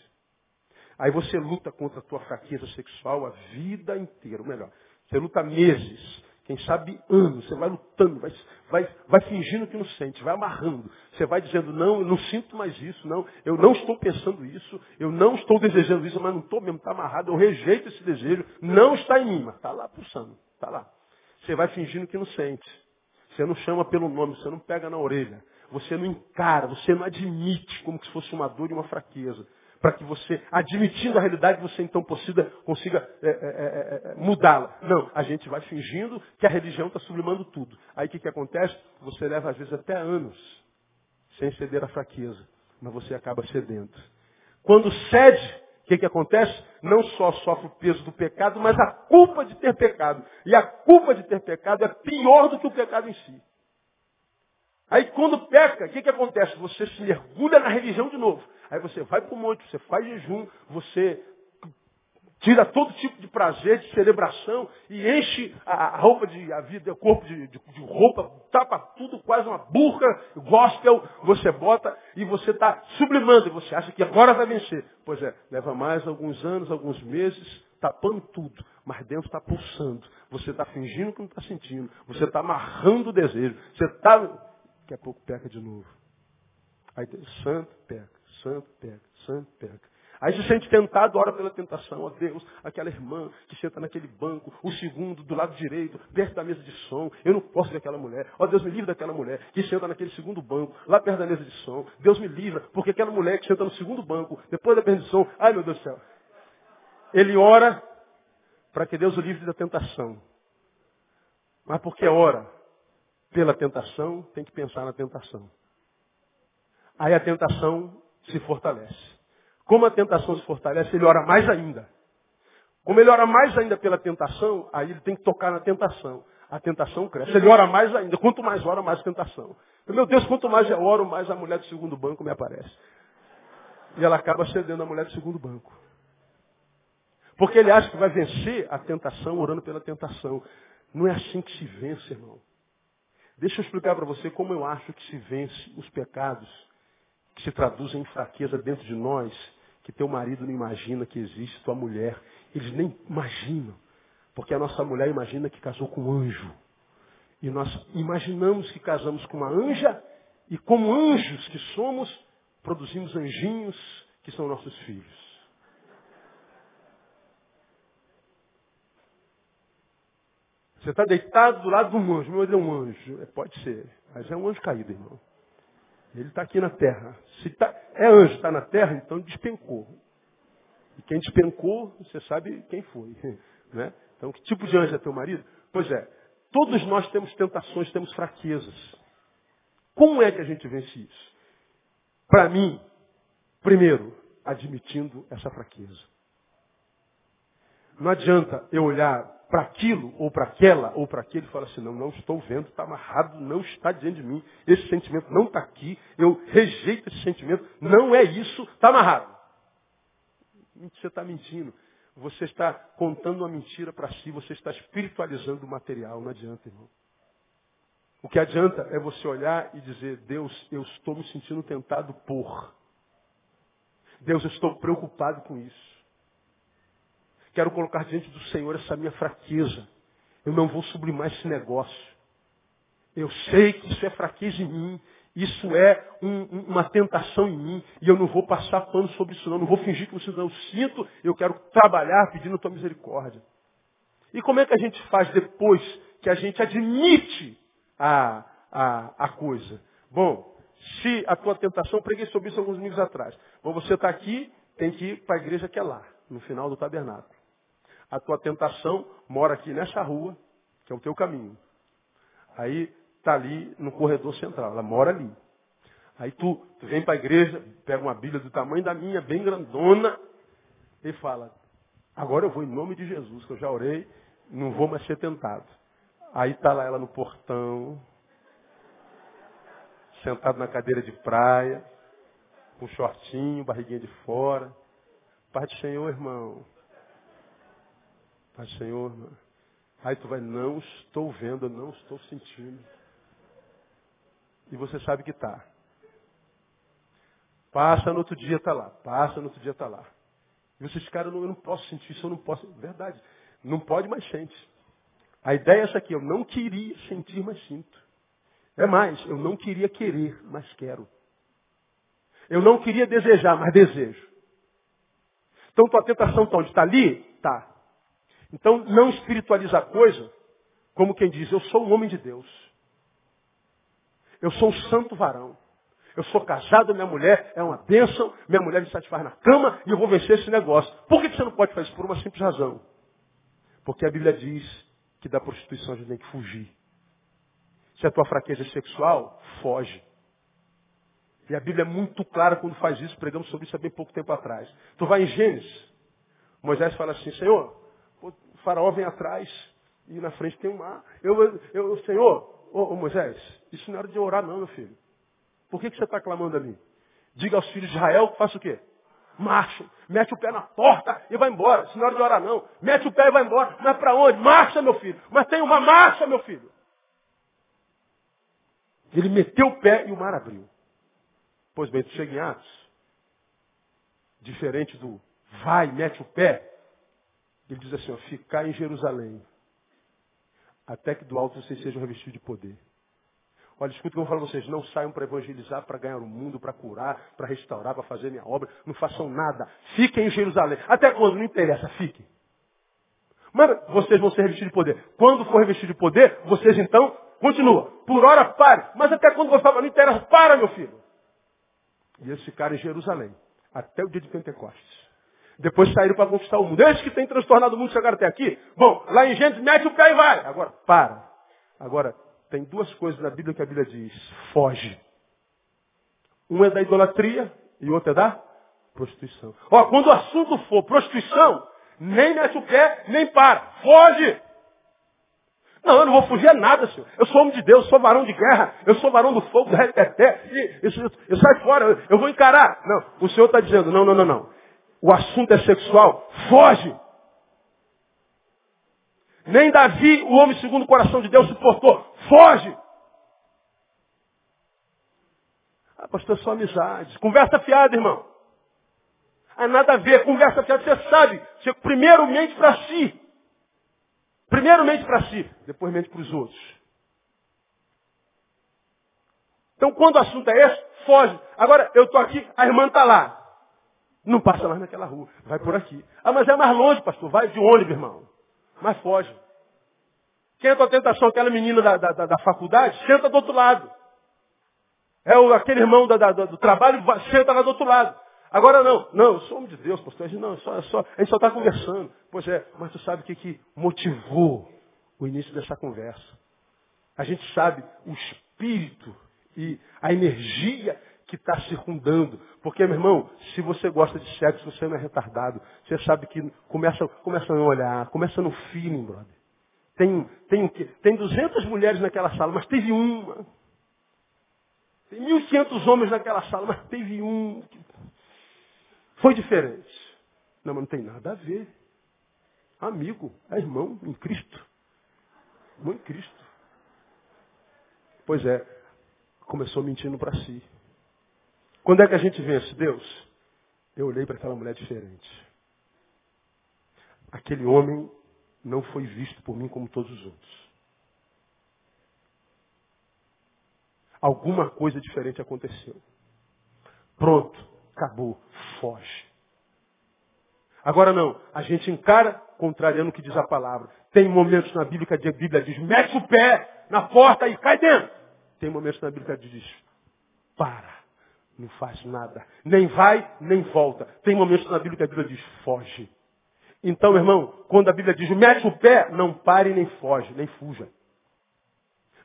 Aí você luta contra a tua fraqueza sexual a vida inteira, ou melhor, você luta meses, quem sabe anos, você vai lutando, vai, vai, vai fingindo que não sente, vai amarrando. Você vai dizendo, não, eu não sinto mais isso, não, eu não estou pensando isso, eu não estou desejando isso, mas não estou mesmo, está amarrado, eu rejeito esse desejo, não está em mim, mas está lá pulsando, está lá. Você vai fingindo que não sente. Você não chama pelo nome, você não pega na orelha você não encara, você não admite como se fosse uma dor e uma fraqueza. Para que você, admitindo a realidade, você então consiga, consiga é, é, é, é, mudá-la. Não, a gente vai fingindo que a religião está sublimando tudo. Aí o que, que acontece? Você leva às vezes até anos sem ceder à fraqueza, mas você acaba cedendo. Quando cede, o que, que acontece? Não só sofre o peso do pecado, mas a culpa de ter pecado. E a culpa de ter pecado é pior do que o pecado em si. Aí quando peca, o que, que acontece? Você se mergulha na religião de novo. Aí você vai para o monte, você faz jejum, você tira todo tipo de prazer, de celebração e enche a, roupa de a vida, o corpo de, de, de, roupa, tapa tudo, quase uma burca, gospel, você bota e você está sublimando, e você acha que agora vai vencer. Pois é, leva mais alguns anos, alguns meses, tapando tudo, mas dentro está pulsando. Você está fingindo que não está sentindo, você está amarrando o desejo, você está daqui a pouco peca de novo. Aí santo peca, santo peca, santo peca. Aí se sente tentado, ora pela tentação. Ó Deus, aquela irmã que senta naquele banco, o segundo do lado direito, perto da mesa de som. Eu não posso ver aquela mulher. Ó Deus, me livre daquela mulher que senta naquele segundo banco, lá perto da mesa de som. Deus me livra, porque aquela mulher que senta no segundo banco, depois da mesa de som, ai meu Deus do céu. Ele ora para que Deus o livre da tentação. Mas porque ora pela tentação, tem que pensar na tentação. Aí a tentação se fortalece. Como a tentação se fortalece, ele ora mais ainda. Como ele ora mais ainda pela tentação, aí ele tem que tocar na tentação. A tentação cresce. Ele ora mais ainda. Quanto mais ora, mais tentação. Meu Deus, quanto mais eu oro, mais a mulher do segundo banco me aparece. E ela acaba cedendo a mulher do segundo banco. Porque ele acha que vai vencer a tentação orando pela tentação. Não é assim que se vence, irmão. Deixa eu explicar para você como eu acho que se vence os pecados que se traduzem em fraqueza dentro de nós, que teu marido não imagina que existe, tua mulher. Eles nem imaginam. Porque a nossa mulher imagina que casou com um anjo. E nós imaginamos que casamos com uma anja, e como anjos que somos, produzimos anjinhos que são nossos filhos. Você está deitado do lado de um anjo. Meu Deus, é um anjo. É, pode ser. Mas é um anjo caído, irmão. Ele está aqui na terra. Se tá, é anjo, está na terra, então despencou. E quem despencou, você sabe quem foi. *laughs* Né? Então, que tipo de anjo é teu marido? Pois é, todos nós temos tentações, temos fraquezas. Como é que a gente vence isso? Para mim, primeiro, admitindo essa fraqueza. Não adianta eu olhar para aquilo, ou para aquela, ou para aquele, fala assim, não, não estou vendo, está amarrado, não está diante de mim, esse sentimento não está aqui, eu rejeito esse sentimento, não é isso, está amarrado. Você está mentindo. Você está contando uma mentira para si, você está espiritualizando o material, não adianta, irmão. O que adianta é você olhar e dizer, Deus, eu estou me sentindo tentado por. Deus, eu estou preocupado com isso. Quero colocar diante do Senhor essa minha fraqueza. Eu não vou sublimar esse negócio. Eu sei que isso é fraqueza em mim. Isso é um, uma tentação em mim. E eu não vou passar pano sobre isso não. Não vou fingir que não sinto. Eu quero trabalhar pedindo a tua misericórdia. E como é que a gente faz depois que a gente admite a, a, a coisa? Bom, se a tua tentação, eu preguei sobre isso alguns domingos atrás. Bom, você está aqui, tem que ir para a igreja que é lá, no final do tabernáculo a tua tentação mora aqui nessa rua, que é o teu caminho. Aí está ali no corredor central, ela mora ali. Aí tu, tu vem para a igreja, pega uma Bíblia do tamanho da minha, bem grandona, e fala, agora eu vou em nome de Jesus, que eu já orei, não vou mais ser tentado. Aí está lá ela no portão, sentado na cadeira de praia, com shortinho, barriguinha de fora. Pai do Senhor, irmão. Pai, Senhor, aí tu vai, não estou vendo, não estou sentindo. E você sabe que está. Passa no outro dia, está lá. Passa no outro dia, está lá. E vocês, cara, eu não, eu não posso sentir isso, eu não posso. Verdade. Não pode, mas sente. A ideia é essa aqui, eu não queria sentir, mas sinto. É mais, eu não queria querer, mas quero. Eu não queria desejar, mas desejo. Então tua tentação está onde? Está ali? Está. Então, não espiritualiza a coisa como quem diz, eu sou um homem de Deus. Eu sou um santo varão. Eu sou casado, minha mulher é uma bênção, minha mulher me satisfaz na cama e eu vou vencer esse negócio. Por que você não pode fazer isso? Por uma simples razão. Porque a Bíblia diz que da prostituição a gente tem que fugir. Se a tua fraqueza é sexual, foge. E a Bíblia é muito clara quando faz isso, pregamos sobre isso há bem pouco tempo atrás. Tu vai em Gênesis, Moisés fala assim, Senhor, faraó vem atrás e na frente tem um mar. Eu, eu, Senhor, ô, ô Moisés, isso não é hora de orar não, meu filho. Por que, que você está clamando a mim? Diga aos filhos de Israel faça o quê? Marcha, mete o pé na porta e vai embora. Isso não é de orar não. Mete o pé e vai embora. Mas para onde? Marcha, meu filho. Mas tem uma marcha, meu filho. Ele meteu o pé e o mar abriu. Pois bem, tu chega em Atos. Diferente do vai, mete o pé. Ele diz assim, ó, ficar em Jerusalém, até que do alto vocês sejam revestidos de poder. Olha, escuta o que eu vou falar a vocês. Não saiam para evangelizar, para ganhar o mundo, para curar, para restaurar, para fazer minha obra. Não façam nada. Fiquem em Jerusalém. Até quando? Não interessa. Fiquem. Mas vocês vão ser revestidos de poder. Quando for revestido de poder, vocês então continuam. Por hora, pare. Mas até quando você fala, não interessa, para, meu filho. E eles ficaram em Jerusalém. Até o dia de Pentecostes. Depois saíram para conquistar o mundo. Eles que têm transtornado o mundo chegaram até aqui. Bom, lá em Gênesis, mete o pé e vai. Agora, para. Agora, tem duas coisas na Bíblia que a Bíblia diz. Foge. Um é da idolatria e o outro é da prostituição. Ó, quando o assunto for prostituição, nem mete o pé, nem para. Foge! Não, eu não vou fugir a nada, senhor. Eu sou homem de Deus, sou varão de guerra, eu sou varão do fogo, do reteté, eu, eu, eu saio fora, eu, eu vou encarar. Não, o senhor está dizendo, não, não, não, não. O assunto é sexual, foge! Nem Davi, o homem segundo o coração de Deus, suportou. Foge! Ah, pastor, só amizade. Conversa fiada, irmão. Ah, nada a ver. Conversa fiada, você sabe. Você primeiro mente para si. Primeiro mente para si, depois mente para os outros. Então, quando o assunto é esse, foge. Agora, eu estou aqui, a irmã está lá. Não passa mais naquela rua. Vai por aqui. Ah, mas é mais longe, pastor. Vai de ônibus, irmão. Mas foge. Quem entra a tentação, aquela menina da, da, da, faculdade, senta do outro lado. É o, aquele irmão da, da, do trabalho, senta lá do outro lado. Agora não, não, eu sou homem de Deus, pastor. Não, só, só, a gente só está conversando. Pois é, mas tu sabe o que, que motivou o início dessa conversa? A gente sabe o espírito e a energia que está circundando. Porque, meu irmão, se você gosta de sexo, você não é retardado. Você sabe que começa, começa a olhar, começa no feeling, brother. Tem, tem, tem 200 mulheres naquela sala, mas teve uma. Tem 1.500 homens naquela sala, mas teve um. Foi diferente. Não, mas não tem nada a ver. Amigo, é irmão em Cristo. Irmão em Cristo. Pois é, começou mentindo para si. Quando é que a gente vence? Deus, eu olhei para aquela mulher diferente. Aquele homem não foi visto por mim como todos os outros. Alguma coisa diferente aconteceu. Pronto, acabou, foge. Agora não, a gente encara contrariando o que diz a palavra. Tem momentos na Bíblia que a Bíblia diz, mete o pé na porta e cai dentro. Tem momentos na Bíblia que diz, para, não faz nada. Nem vai, nem volta. Tem momentos na Bíblia que a Bíblia diz, foge. Então, irmão, quando a Bíblia diz mete o pé, não pare nem foge, nem fuja.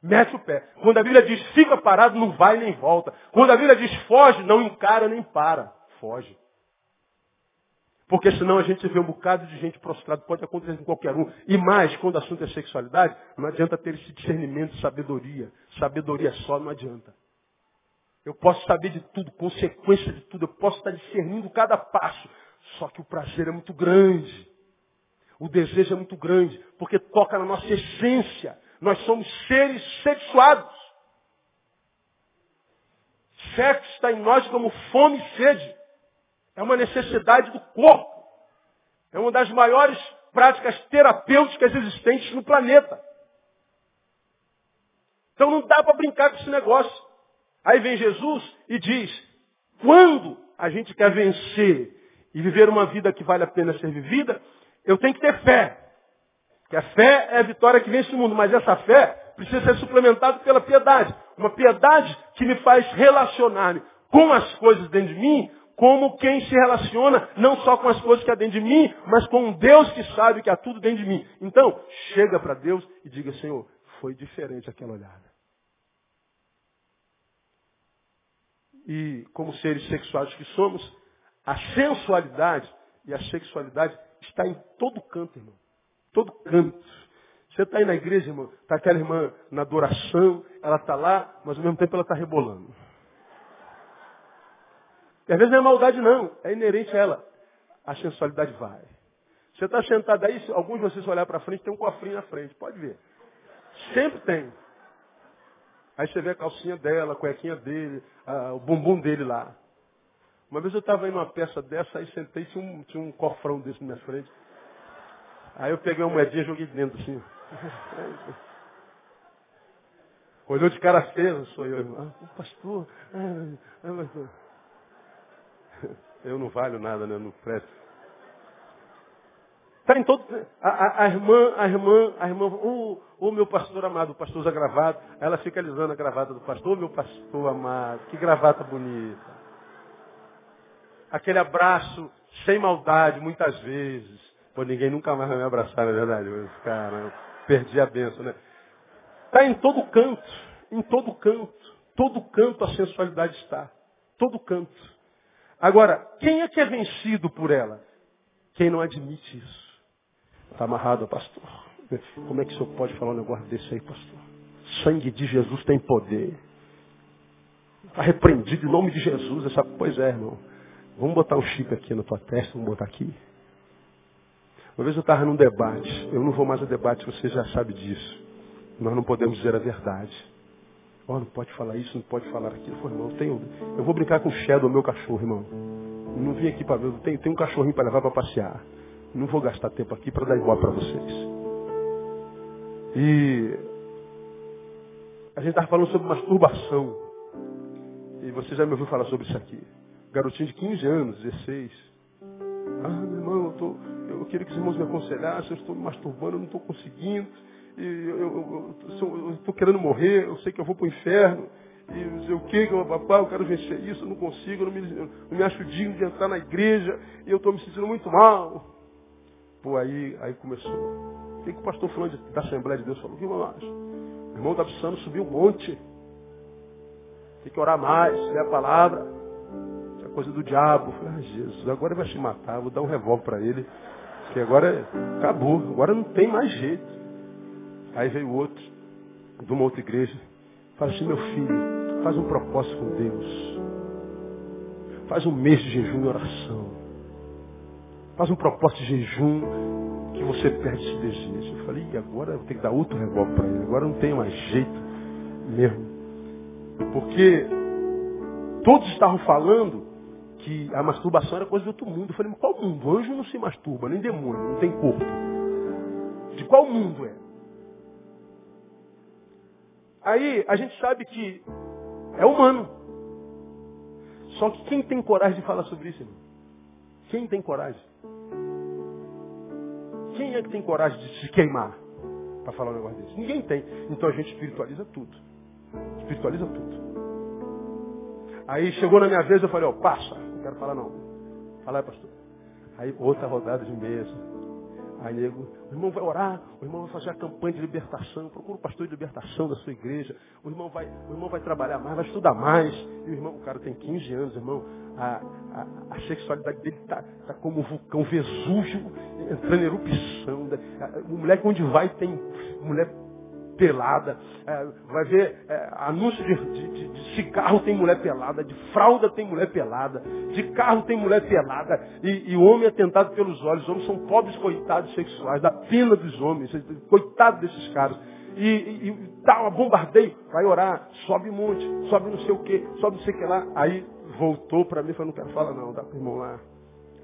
Mete o pé. Quando a Bíblia diz fica parado, não vai nem volta. Quando a Bíblia diz foge, não encara nem para. Foge. Porque senão a gente vê um bocado de gente prostrada, pode acontecer com qualquer um. E mais, quando o assunto é sexualidade, não adianta ter esse discernimento, sabedoria. Sabedoria só não adianta. Eu posso saber de tudo, consequência de tudo, eu posso estar discernindo cada passo. Só que o prazer é muito grande. O desejo é muito grande, porque toca na nossa essência. Nós somos seres sexuados. Sexo está em nós como fome e sede. É uma necessidade do corpo. É uma das maiores práticas terapêuticas existentes no planeta. Então não dá para brincar com esse negócio. Aí vem Jesus e diz, quando a gente quer vencer e viver uma vida que vale a pena ser vivida, eu tenho que ter fé. Porque a fé é a vitória que vence o mundo, mas essa fé precisa ser suplementada pela piedade. Uma piedade que me faz relacionar-me com as coisas dentro de mim, como quem se relaciona não só com as coisas que há dentro de mim, mas com um Deus que sabe que há tudo dentro de mim. Então, chega para Deus e diga, Senhor, foi diferente aquela olhada. E como seres sexuais que somos, a sensualidade e a sexualidade está em todo canto, irmão. Todo canto. Você está aí na igreja, irmão, está aquela irmã na adoração, ela está lá, mas ao mesmo tempo ela está rebolando. E às vezes não é maldade não, é inerente a ela. A sensualidade vai. Você está sentado aí, alguns de vocês olhar para frente, tem um cofrinho na frente, pode ver. Sempre tem. Aí você vê a calcinha dela, a cuequinha dele, a, o bumbum dele lá. Uma vez eu estava indo numa peça dessa, aí sentei, tinha um, tinha um cofrão desse na minha frente. Aí eu peguei uma moedinha e joguei dentro assim. *laughs* Olhou de cara feia, sou eu. Ah, pastor, ah, ah, pastor. *laughs* Eu não valho nada, né? Não presto. Está em todo. A, a, a, irmã, a irmã, a irmã, o, o meu pastor amado, o pastor usa gravata, ela fica alisando a gravata do pastor, meu pastor amado, que gravata bonita. Aquele abraço sem maldade, muitas vezes. Pô, ninguém nunca mais vai me abraçar, na é verdade. Mas, cara, perdi a benção, né? Está em todo canto, em todo canto, todo canto a sensualidade está. Todo canto. Agora, quem é que é vencido por ela? Quem não admite isso. Está amarrado, pastor. Como é que o senhor pode falar um negócio desse aí, pastor? Sangue de Jesus tem poder. Está repreendido em nome de Jesus. Essa... Pois é, irmão. Vamos botar um chip aqui na tua testa, vamos botar aqui. Uma vez eu estava num debate. Eu não vou mais a debate, você já sabe disso. Nós não podemos dizer a verdade. Oh, não pode falar isso, não pode falar aquilo. Falei, irmão, eu, tenho, eu vou brincar com o Shadow, meu cachorro, irmão. Eu não vim aqui para ver, tem, tem um cachorrinho para levar para passear. Não vou gastar tempo aqui para dar igual para vocês. E a gente estava falando sobre masturbação. E você já me ouviu falar sobre isso aqui. Garotinho de 15 anos, 16. Ah, meu irmão, eu, tô, eu queria que os irmãos me aconselhassem, eu estou me masturbando, eu não estou conseguindo eu estou querendo morrer, eu sei que eu vou para o inferno, e não sei o que, que eu, papai, eu quero vencer isso, eu não consigo, eu não me, eu não me acho digno de entrar na igreja, e eu estou me sentindo muito mal. Pô, aí, aí começou. O que, o pastor falando da Assembleia de Deus falou? Eu acho? O irmão está precisando subir um monte. Tem que orar mais, ler a palavra. Isso é coisa do diabo. Falei, ah, Jesus, agora ele vai se matar, vou dar um revólver para ele. Porque agora acabou, agora não tem mais jeito. Aí veio outro, de uma outra igreja, fala assim, meu filho, faz um propósito com Deus. Faz um mês de jejum e oração. Faz um propósito de jejum que você perde esse desejo. Eu falei, e agora eu tenho que dar outro revólver para ele. Agora não tem mais jeito mesmo. Porque todos estavam falando que a masturbação era coisa de outro mundo. Eu falei, mas qual mundo? Anjo não se masturba, nem demônio, não tem corpo. De qual mundo é? Aí a gente sabe que é humano. Só que quem tem coragem de falar sobre isso, irmão? Quem tem coragem? Quem é que tem coragem de se queimar para falar um negócio desse? Ninguém tem. Então a gente espiritualiza tudo. Espiritualiza tudo. Aí chegou na minha vez, eu falei, ó, passa. Não quero falar não. Fala aí, pastor. Aí outra rodada de mesa. Aí nego, o irmão vai orar, o irmão vai fazer a campanha de libertação, procura o pastor de libertação da sua igreja, o irmão vai, o irmão vai trabalhar mais, vai estudar mais. E o irmão, o cara tem 15 anos, irmão, a, a, a sexualidade dele está tá como um vulcão Vesúvio entrando em erupção. Né? O moleque onde vai tem mulher pelada. É, vai ver é, anúncio de, de, de, cigarro tem mulher pelada, de fralda tem mulher pelada, de carro tem mulher pelada. E, e o homem é tentado pelos olhos. Os homens são pobres coitados sexuais, da pena dos homens. Coitado desses caras. E, e, e bombardeio, vai orar, sobe monte, sobe não sei o que, sobe não sei o que lá. Aí voltou para mim e falou, não quero falar não, dá para o irmão lá.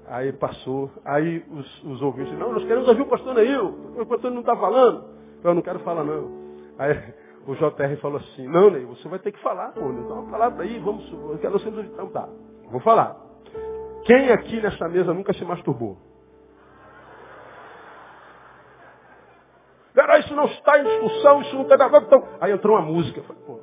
Aí passou, aí os, os ouvintes, não, nós queremos ouvir o pastor Neil, o pastor não está falando. Eu não quero falar não. Aí *laughs* o JR falou assim, não, Ney, você vai ter que falar, pô, dá uma palavra aí, vamos, eu quero você então tá. Vou falar. Quem aqui nessa mesa nunca se masturbou? Cara, isso não está em discussão, isso não nada. Então... Aí entrou uma música. Eu falei, pô.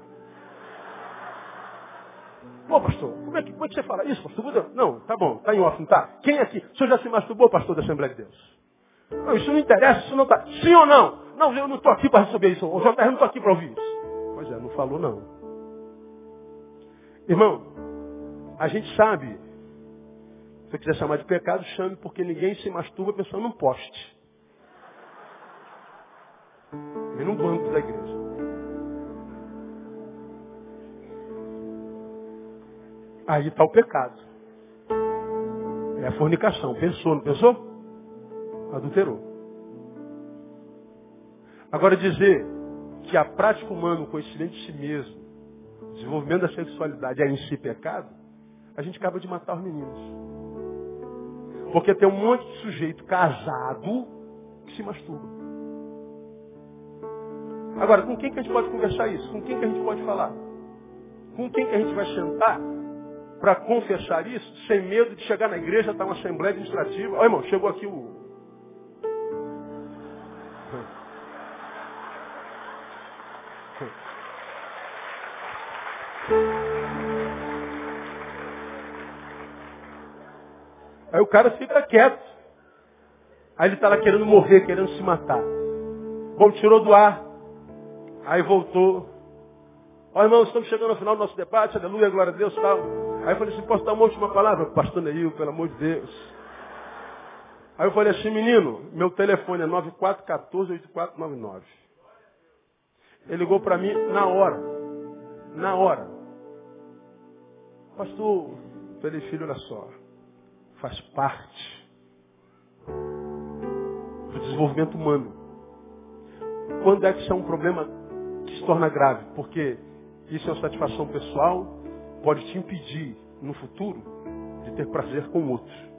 Pô, pastor, como é, que, como é que você fala isso, pastor? Não, tá bom, tá em off, não tá? Quem aqui? O senhor já se masturbou, pastor da Assembleia de Deus? Não, isso não interessa, isso não está. Sim ou não? Não, eu não estou aqui para receber isso. O JR não estou aqui para ouvir isso. Pois é, não falou não. Irmão, a gente sabe. Se você quiser chamar de pecado, chame, porque ninguém se masturba pensando num poste. Nem num banco da igreja. Aí está o pecado. É a fornicação. Pensou, não pensou? adulterou. Agora dizer que a prática humana, o conhecimento de si mesmo, o desenvolvimento da sexualidade é em si pecado, a gente acaba de matar os meninos. Porque tem um monte de sujeito casado que se masturba. Agora, com quem que a gente pode conversar isso? Com quem que a gente pode falar? Com quem que a gente vai sentar para confessar isso, sem medo de chegar na igreja, estar tá uma assembleia administrativa. Olha, irmão, chegou aqui o. Aí o cara fica quieto. Aí ele está lá querendo morrer, querendo se matar. Bom, tirou do ar. Aí voltou. Ó irmãos, estamos chegando ao final do nosso debate, aleluia, glória a Deus, tal. Aí eu falei assim, posso dar uma última palavra? Pastor Neil, pelo amor de Deus. Aí eu falei assim, menino, meu telefone é 9414-8499. Ele ligou para mim na hora. Na hora. Pastor, falei, filho, olha só. Faz parte do desenvolvimento humano. Quando é que isso é um problema que se torna grave? Porque isso é uma satisfação pessoal, pode te impedir no futuro de ter prazer com outros.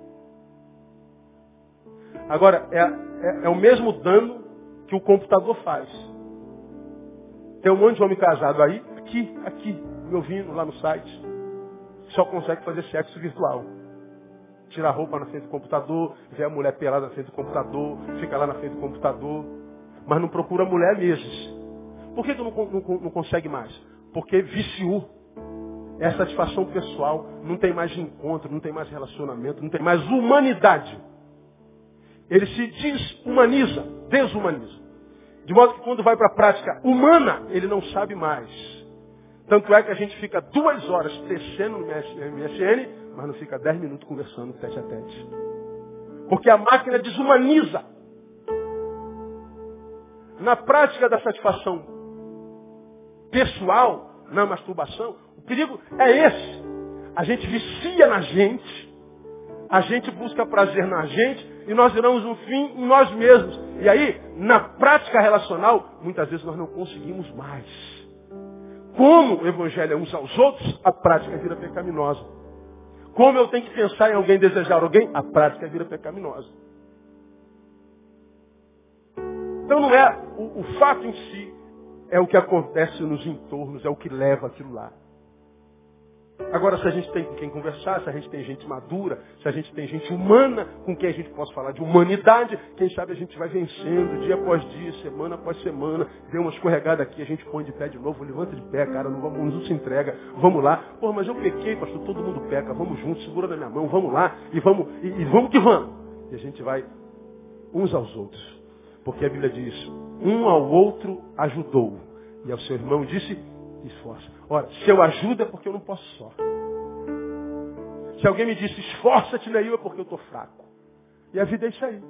Agora, é, é, é, o mesmo dano que o computador faz. Tem um monte de homem casado aí, aqui, aqui, me ouvindo lá no site, só consegue fazer sexo virtual. Tira a roupa na frente do computador, vê a mulher pelada na frente do computador, fica lá na frente do computador, mas não procura mulher mesmo. Por que, que não, não, não consegue mais? Porque viciou. É satisfação pessoal, não tem mais encontro, não tem mais relacionamento, não tem mais humanidade. Ele se desumaniza, desumaniza. De modo que quando vai para a prática humana, ele não sabe mais. Tanto é que a gente fica duas horas tecendo no MSN, mas não fica dez minutos conversando tete a tete. Porque a máquina desumaniza. Na prática da satisfação pessoal, na masturbação. O perigo é esse. A gente vicia na gente, a gente busca prazer na gente e nós viramos um fim em nós mesmos. E aí, na prática relacional, muitas vezes nós não conseguimos mais. Como o evangelho é uns aos outros, a prática vira pecaminosa. Como eu tenho que pensar em alguém desejar alguém, a prática vira pecaminosa. Então não é o, o fato em si, é o que acontece nos entornos, é o que leva aquilo lá. Agora, se a gente tem com quem conversar, se a gente tem gente madura, se a gente tem gente humana com quem a gente possa falar de humanidade, quem sabe a gente vai vencendo dia após dia, semana após semana, deu uma escorregada aqui, a gente põe de pé de novo, levanta de pé, cara, não vamos, não se entrega, vamos lá. Pô, mas eu pequei, pastor, todo mundo peca, vamos juntos, segura na minha mão, vamos lá, e vamos, e, e vamos que vamos. E a gente vai uns aos outros. Porque a Bíblia diz, um ao outro ajudou. E ao seu irmão disse, esforça. Ora, se eu ajudo é porque eu não posso só. Se alguém me disse, esforça-te, Neil, é porque eu estou fraco. E a vida é isso aí.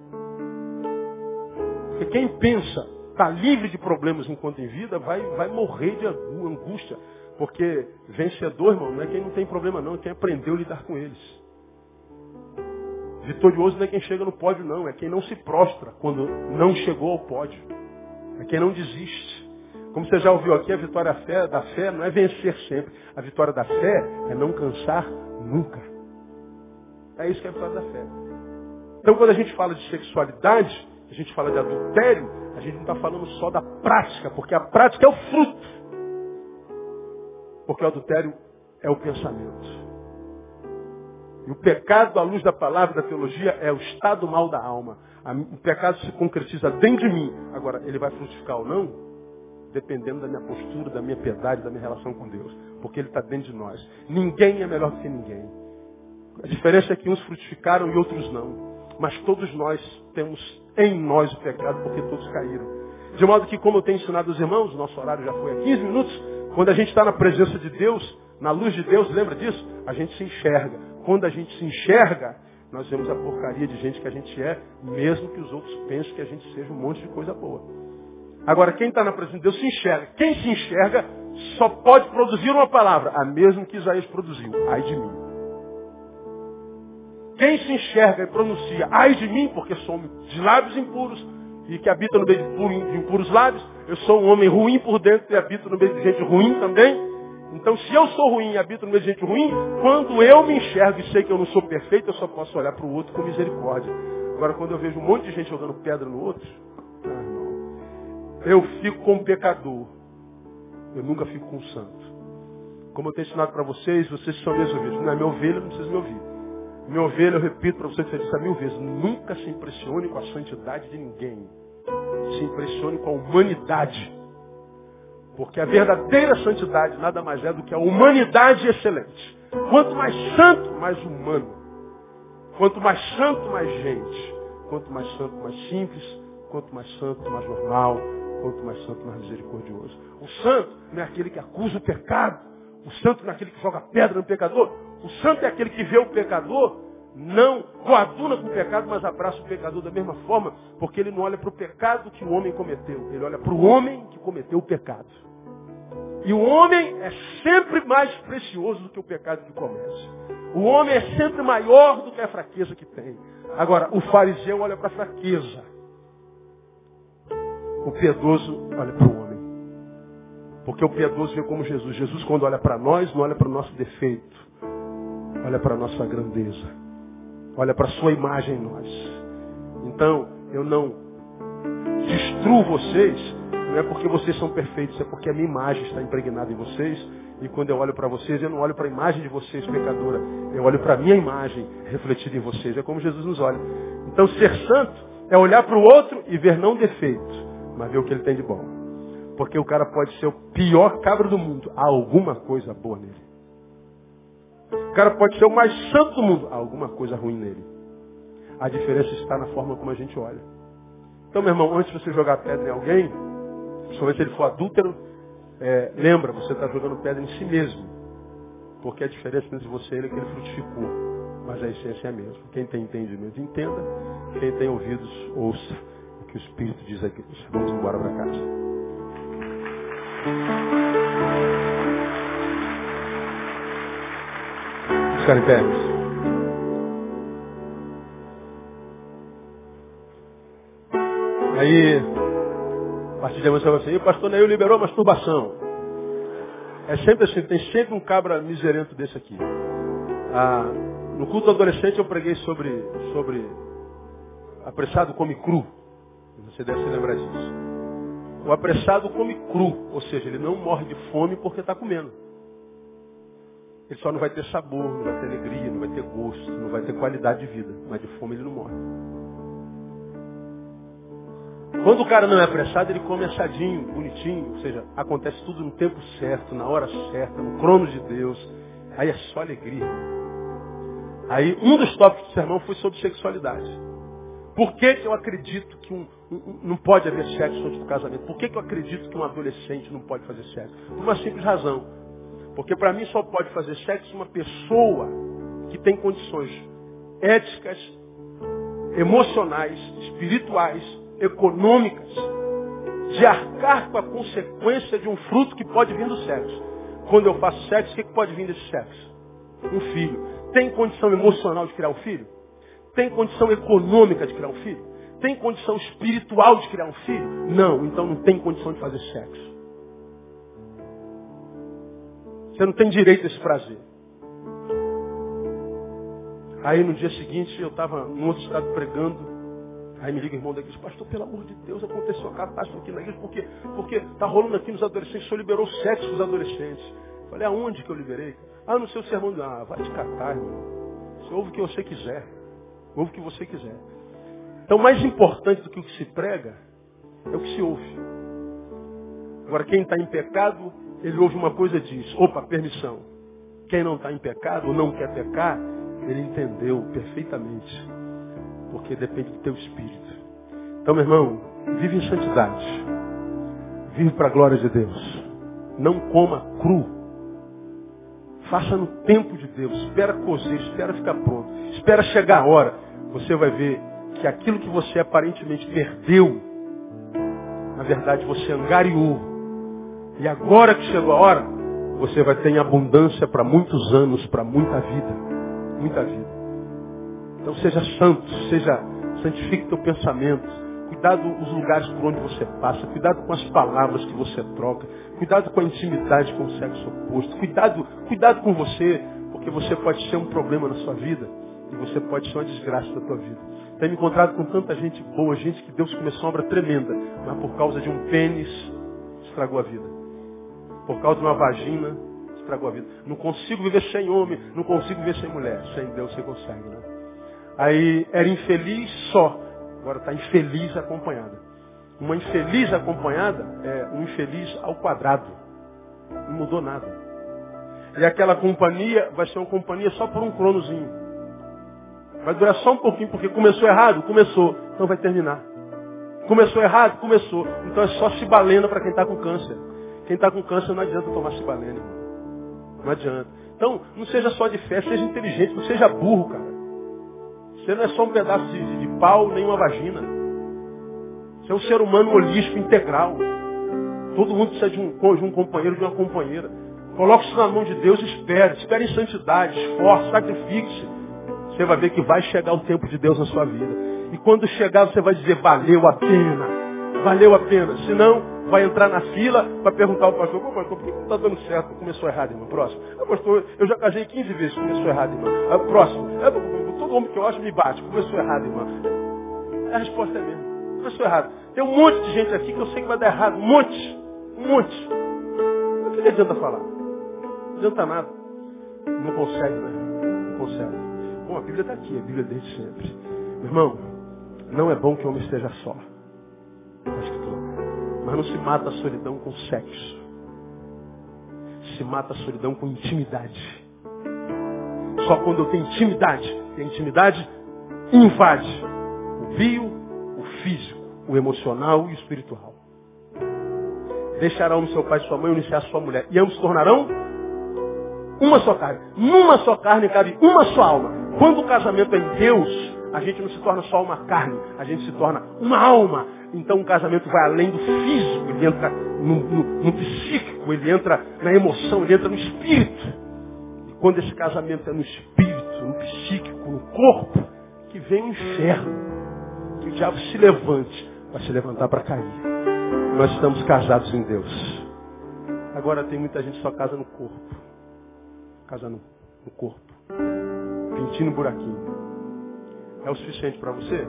Porque quem pensa, está livre de problemas enquanto em vida, vai, vai morrer de angústia. Porque vencedor, irmão, não é quem não tem problema não, é quem aprendeu a lidar com eles. Vitorioso não é quem chega no pódio, não. É quem não se prostra quando não chegou ao pódio. É quem não desiste. Como você já ouviu aqui, a vitória da fé não é vencer sempre. A vitória da fé é não cansar nunca. É isso que é a vitória da fé. Então, quando a gente fala de sexualidade, a gente fala de adultério, a gente não está falando só da prática, porque a prática é o fruto. Porque o adultério é o pensamento. E o pecado, à luz da palavra da teologia, é o estado mal da alma. O pecado se concretiza dentro de mim. Agora, ele vai frutificar ou não? Dependendo da minha postura, da minha piedade, da minha relação com Deus. Porque ele está dentro de nós. Ninguém é melhor do que ninguém. A diferença é que uns frutificaram e outros não. Mas todos nós temos em nós o pecado, porque todos caíram. De modo que, como eu tenho ensinado os irmãos, nosso horário já foi há 15 minutos, quando a gente está na presença de Deus, na luz de Deus, lembra disso? A gente se enxerga. Quando a gente se enxerga, nós vemos a porcaria de gente que a gente é, mesmo que os outros pensem que a gente seja um monte de coisa boa. Agora, quem está na presença de Deus se enxerga. Quem se enxerga só pode produzir uma palavra, a mesma que Isaías produziu. Ai de mim. Quem se enxerga e pronuncia, ai de mim, porque sou de lábios impuros e que habita no meio de impuros lábios, eu sou um homem ruim por dentro e habito no meio de gente ruim também, então, se eu sou ruim e habito no meio de gente ruim, quando eu me enxergo e sei que eu não sou perfeito, eu só posso olhar para o outro com misericórdia. Agora, quando eu vejo um monte de gente jogando pedra no outro, eu fico com o pecador. Eu nunca fico com o santo. Como eu tenho ensinado para vocês, vocês são meus ouvidos. Não é minha ovelha, não precisa me ouvir. Minha ovelha, eu repito para vocês isso mil vezes, nunca se impressione com a santidade de ninguém. Se impressione com a humanidade. Porque a verdadeira santidade nada mais é do que a humanidade excelente. Quanto mais santo, mais humano. Quanto mais santo, mais gente. Quanto mais santo, mais simples. Quanto mais santo, mais normal. Quanto mais santo, mais misericordioso. O santo não é aquele que acusa o pecado. O santo não é aquele que joga pedra no pecador. O santo é aquele que vê o pecador, não coaduna com o pecado, mas abraça o pecador da mesma forma, porque ele não olha para o pecado que o homem cometeu. Ele olha para o homem que cometeu o pecado. E o homem é sempre mais precioso do que o pecado que comete. O homem é sempre maior do que a fraqueza que tem. Agora, o fariseu olha para a fraqueza. O piedoso olha para o homem. Porque o piedoso vê como Jesus. Jesus, quando olha para nós, não olha para o nosso defeito. Olha para a nossa grandeza. Olha para a sua imagem em nós. Então, eu não destruo vocês não é porque vocês são perfeitos, é porque a minha imagem está impregnada em vocês. E quando eu olho para vocês, eu não olho para a imagem de vocês, pecadora. Eu olho para a minha imagem refletida em vocês. É como Jesus nos olha. Então, ser santo é olhar para o outro e ver não defeitos, mas ver o que ele tem de bom. Porque o cara pode ser o pior cabra do mundo. Há alguma coisa boa nele. O cara pode ser o mais santo do mundo. Há alguma coisa ruim nele. A diferença está na forma como a gente olha. Então, meu irmão, antes de você jogar pedra em alguém, Principalmente se ele for adúltero, é, lembra, você está jogando pedra em si mesmo. Porque a diferença entre você e ele é que ele frutificou. Mas a essência é a mesma. Quem tem entendimento, entenda. Quem tem ouvidos, ouça que o Espírito diz aqui. Vamos embora para casa. Ficar. Aí, a partir de amanhã você vai assim, o pastor Neil liberou a masturbação. É sempre assim, tem sempre um cabra miserento desse aqui. Ah, no culto adolescente eu preguei sobre, sobre apressado come cru. Você deve se lembrar disso. O apressado come cru, ou seja, ele não morre de fome porque está comendo. Ele só não vai ter sabor, não vai ter alegria, não vai ter gosto, não vai ter qualidade de vida. Mas de fome ele não morre. Quando o cara não é apressado, ele come assadinho, bonitinho, ou seja, acontece tudo no tempo certo, na hora certa, no crono de Deus. Aí é só alegria. Aí um dos tópicos do sermão foi sobre sexualidade. Por que, que eu acredito que um, um, não pode haver sexo antes do casamento? Por que, que eu acredito que um adolescente não pode fazer sexo? Por uma simples razão. Porque para mim só pode fazer sexo uma pessoa que tem condições éticas, emocionais, espirituais, econômicas de arcar com a consequência de um fruto que pode vir do sexo. Quando eu faço sexo, o que pode vir desse sexo? Um filho. Tem condição emocional de criar um filho? Tem condição econômica de criar um filho? Tem condição espiritual de criar um filho? Não, então não tem condição de fazer sexo. Você não tem direito a esse prazer. Aí no dia seguinte eu estava num outro estado pregando Aí me liga o irmão da igreja, pastor, pelo amor de Deus, aconteceu uma catástrofe aqui na igreja, porque porque tá rolando aqui nos adolescentes, o senhor liberou sexo dos adolescentes. Falei, aonde que eu liberei? Ah, no seu sermão. Ah, vai te catar, irmão. Você ouve o que você quiser. Ouve o que você quiser. Então, mais importante do que o que se prega é o que se ouve. Agora, quem está em pecado, ele ouve uma coisa e diz, opa, permissão. Quem não está em pecado, ou não quer pecar, ele entendeu perfeitamente porque depende do teu espírito. Então, meu irmão, vive em santidade. Vive para a glória de Deus. Não coma cru. Faça no tempo de Deus. Espera cozer, espera ficar pronto. Espera chegar a hora. Você vai ver que aquilo que você aparentemente perdeu, na verdade você angariou. E agora que chegou a hora, você vai ter em abundância para muitos anos, para muita vida. Muita vida. Então seja santo, seja, santifique teu pensamento. Cuidado com os lugares por onde você passa. Cuidado com as palavras que você troca. Cuidado com a intimidade com o sexo oposto. Cuidado, cuidado com você, porque você pode ser um problema na sua vida e você pode ser uma desgraça da tua vida. Tenho encontrado com tanta gente boa, gente que Deus começou uma obra tremenda, mas por causa de um pênis estragou a vida. Por causa de uma vagina estragou a vida. Não consigo viver sem homem, não consigo viver sem mulher. Sem Deus você consegue, né? Aí era infeliz só, agora está infeliz acompanhada. Uma infeliz acompanhada é um infeliz ao quadrado. Não mudou nada. E aquela companhia vai ser uma companhia só por um cronozinho. Vai durar só um pouquinho, porque começou errado? Começou. Então vai terminar. Começou errado? Começou. Então é só cibalena para quem está com câncer. Quem está com câncer não adianta tomar cibalena. Não adianta. Então, não seja só de fé, seja inteligente, não seja burro, cara. Você não é só um pedaço de, de, pau, nem uma vagina. Você é um ser humano holístico, integral. Todo mundo precisa de um, de um companheiro, de uma companheira. Coloque isso na mão de Deus espere. Espere em santidade, esforce, sacrifique-se você vai ver que vai chegar o tempo de Deus na sua vida. E quando chegar, você vai dizer, valeu a pena. Valeu a pena. Se não, vai entrar na fila, vai perguntar ao pastor, pastor, por que não está dando certo? Começou errado, irmão. Próximo. Ah, pastor, eu já casei 15 vezes, começou errado, irmão. Ah, próximo. É, todo homem que eu acho me bate, começou errado, irmão. A resposta é mesmo. Começou errado. Tem um monte de gente aqui que eu sei que vai dar errado. Um monte. Um monte. Mas o que adianta falar? Não adianta nada. Não consegue, né? Não consegue. Bom, a Bíblia está aqui, a Bíblia desde sempre. Meu irmão, não é bom que o homem esteja só. Mas não se mata a solidão com sexo. Se mata a solidão com intimidade. Só quando eu tenho intimidade. E a intimidade invade o bio, o físico, o emocional e o espiritual. Deixarão seu pai e sua mãe iniciar sua mulher. E ambos se tornarão uma só carne. Numa só carne cabe uma só alma. Quando o casamento é em Deus, a gente não se torna só uma carne, a gente se torna uma alma. Então o casamento vai além do físico, ele entra no, no, no psíquico, ele entra na emoção, ele entra no espírito. E quando esse casamento é no espírito, no psíquico, no corpo, que vem o inferno. Que o diabo se levante, vai se levantar para cair. Nós estamos casados em Deus. Agora tem muita gente que só casa no corpo. Casa no, no corpo pintinho no buraquinho. É o suficiente para você?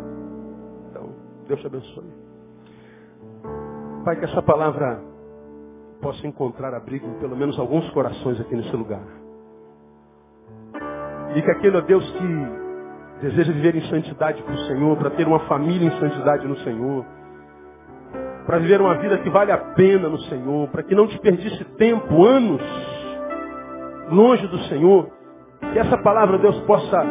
Então, Deus te abençoe. Pai, que essa palavra possa encontrar abrigo em pelo menos alguns corações aqui nesse lugar. E que aquele, ó Deus, que deseja viver em santidade para o Senhor, para ter uma família em santidade no Senhor, para viver uma vida que vale a pena no Senhor, para que não desperdice tempo, anos, longe do Senhor, que essa palavra, Deus, possa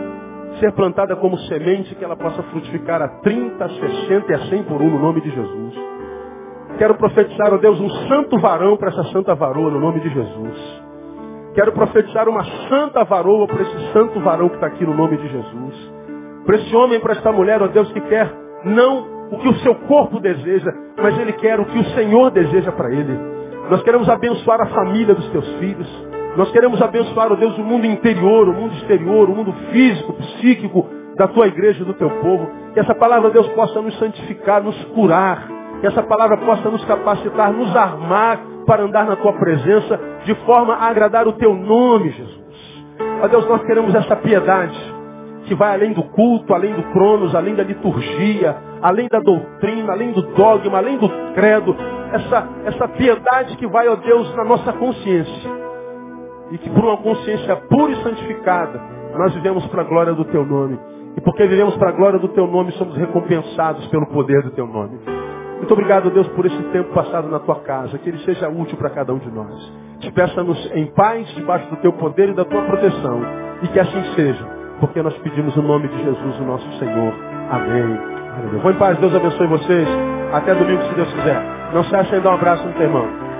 ser plantada como semente, que ela possa frutificar a 30, a 60 e a 100 por um no nome de Jesus. Quero profetizar, ó Deus, um santo varão para essa santa varoa no nome de Jesus. Quero profetizar uma santa varoa para esse santo varão que está aqui no nome de Jesus. Para esse homem, para esta mulher, ó Deus, que quer não o que o seu corpo deseja, mas ele quer o que o Senhor deseja para ele. Nós queremos abençoar a família dos teus filhos. Nós queremos abençoar, ó Deus, o mundo interior, o mundo exterior, o mundo físico, psíquico da tua igreja, do teu povo. Que essa palavra, Deus, possa nos santificar, nos curar. Que essa palavra possa nos capacitar, nos armar para andar na tua presença de forma a agradar o teu nome, Jesus. Ó Deus, nós queremos essa piedade que vai além do culto, além do cronos, além da liturgia, além da doutrina, além do dogma, além do credo. Essa, essa piedade que vai, ó Deus, na nossa consciência e que por uma consciência pura e santificada, nós vivemos para a glória do Teu nome. E porque vivemos para a glória do Teu nome, somos recompensados pelo poder do Teu nome. Muito obrigado, Deus, por esse tempo passado na Tua casa, que ele seja útil para cada um de nós. Te peça-nos em paz, debaixo do Teu poder e da Tua proteção. E que assim seja, porque nós pedimos o nome de Jesus, o nosso Senhor. Amém. Aleluia. Vou em paz, Deus abençoe vocês. Até domingo, se Deus quiser. Não se acha dar um abraço no teu irmão.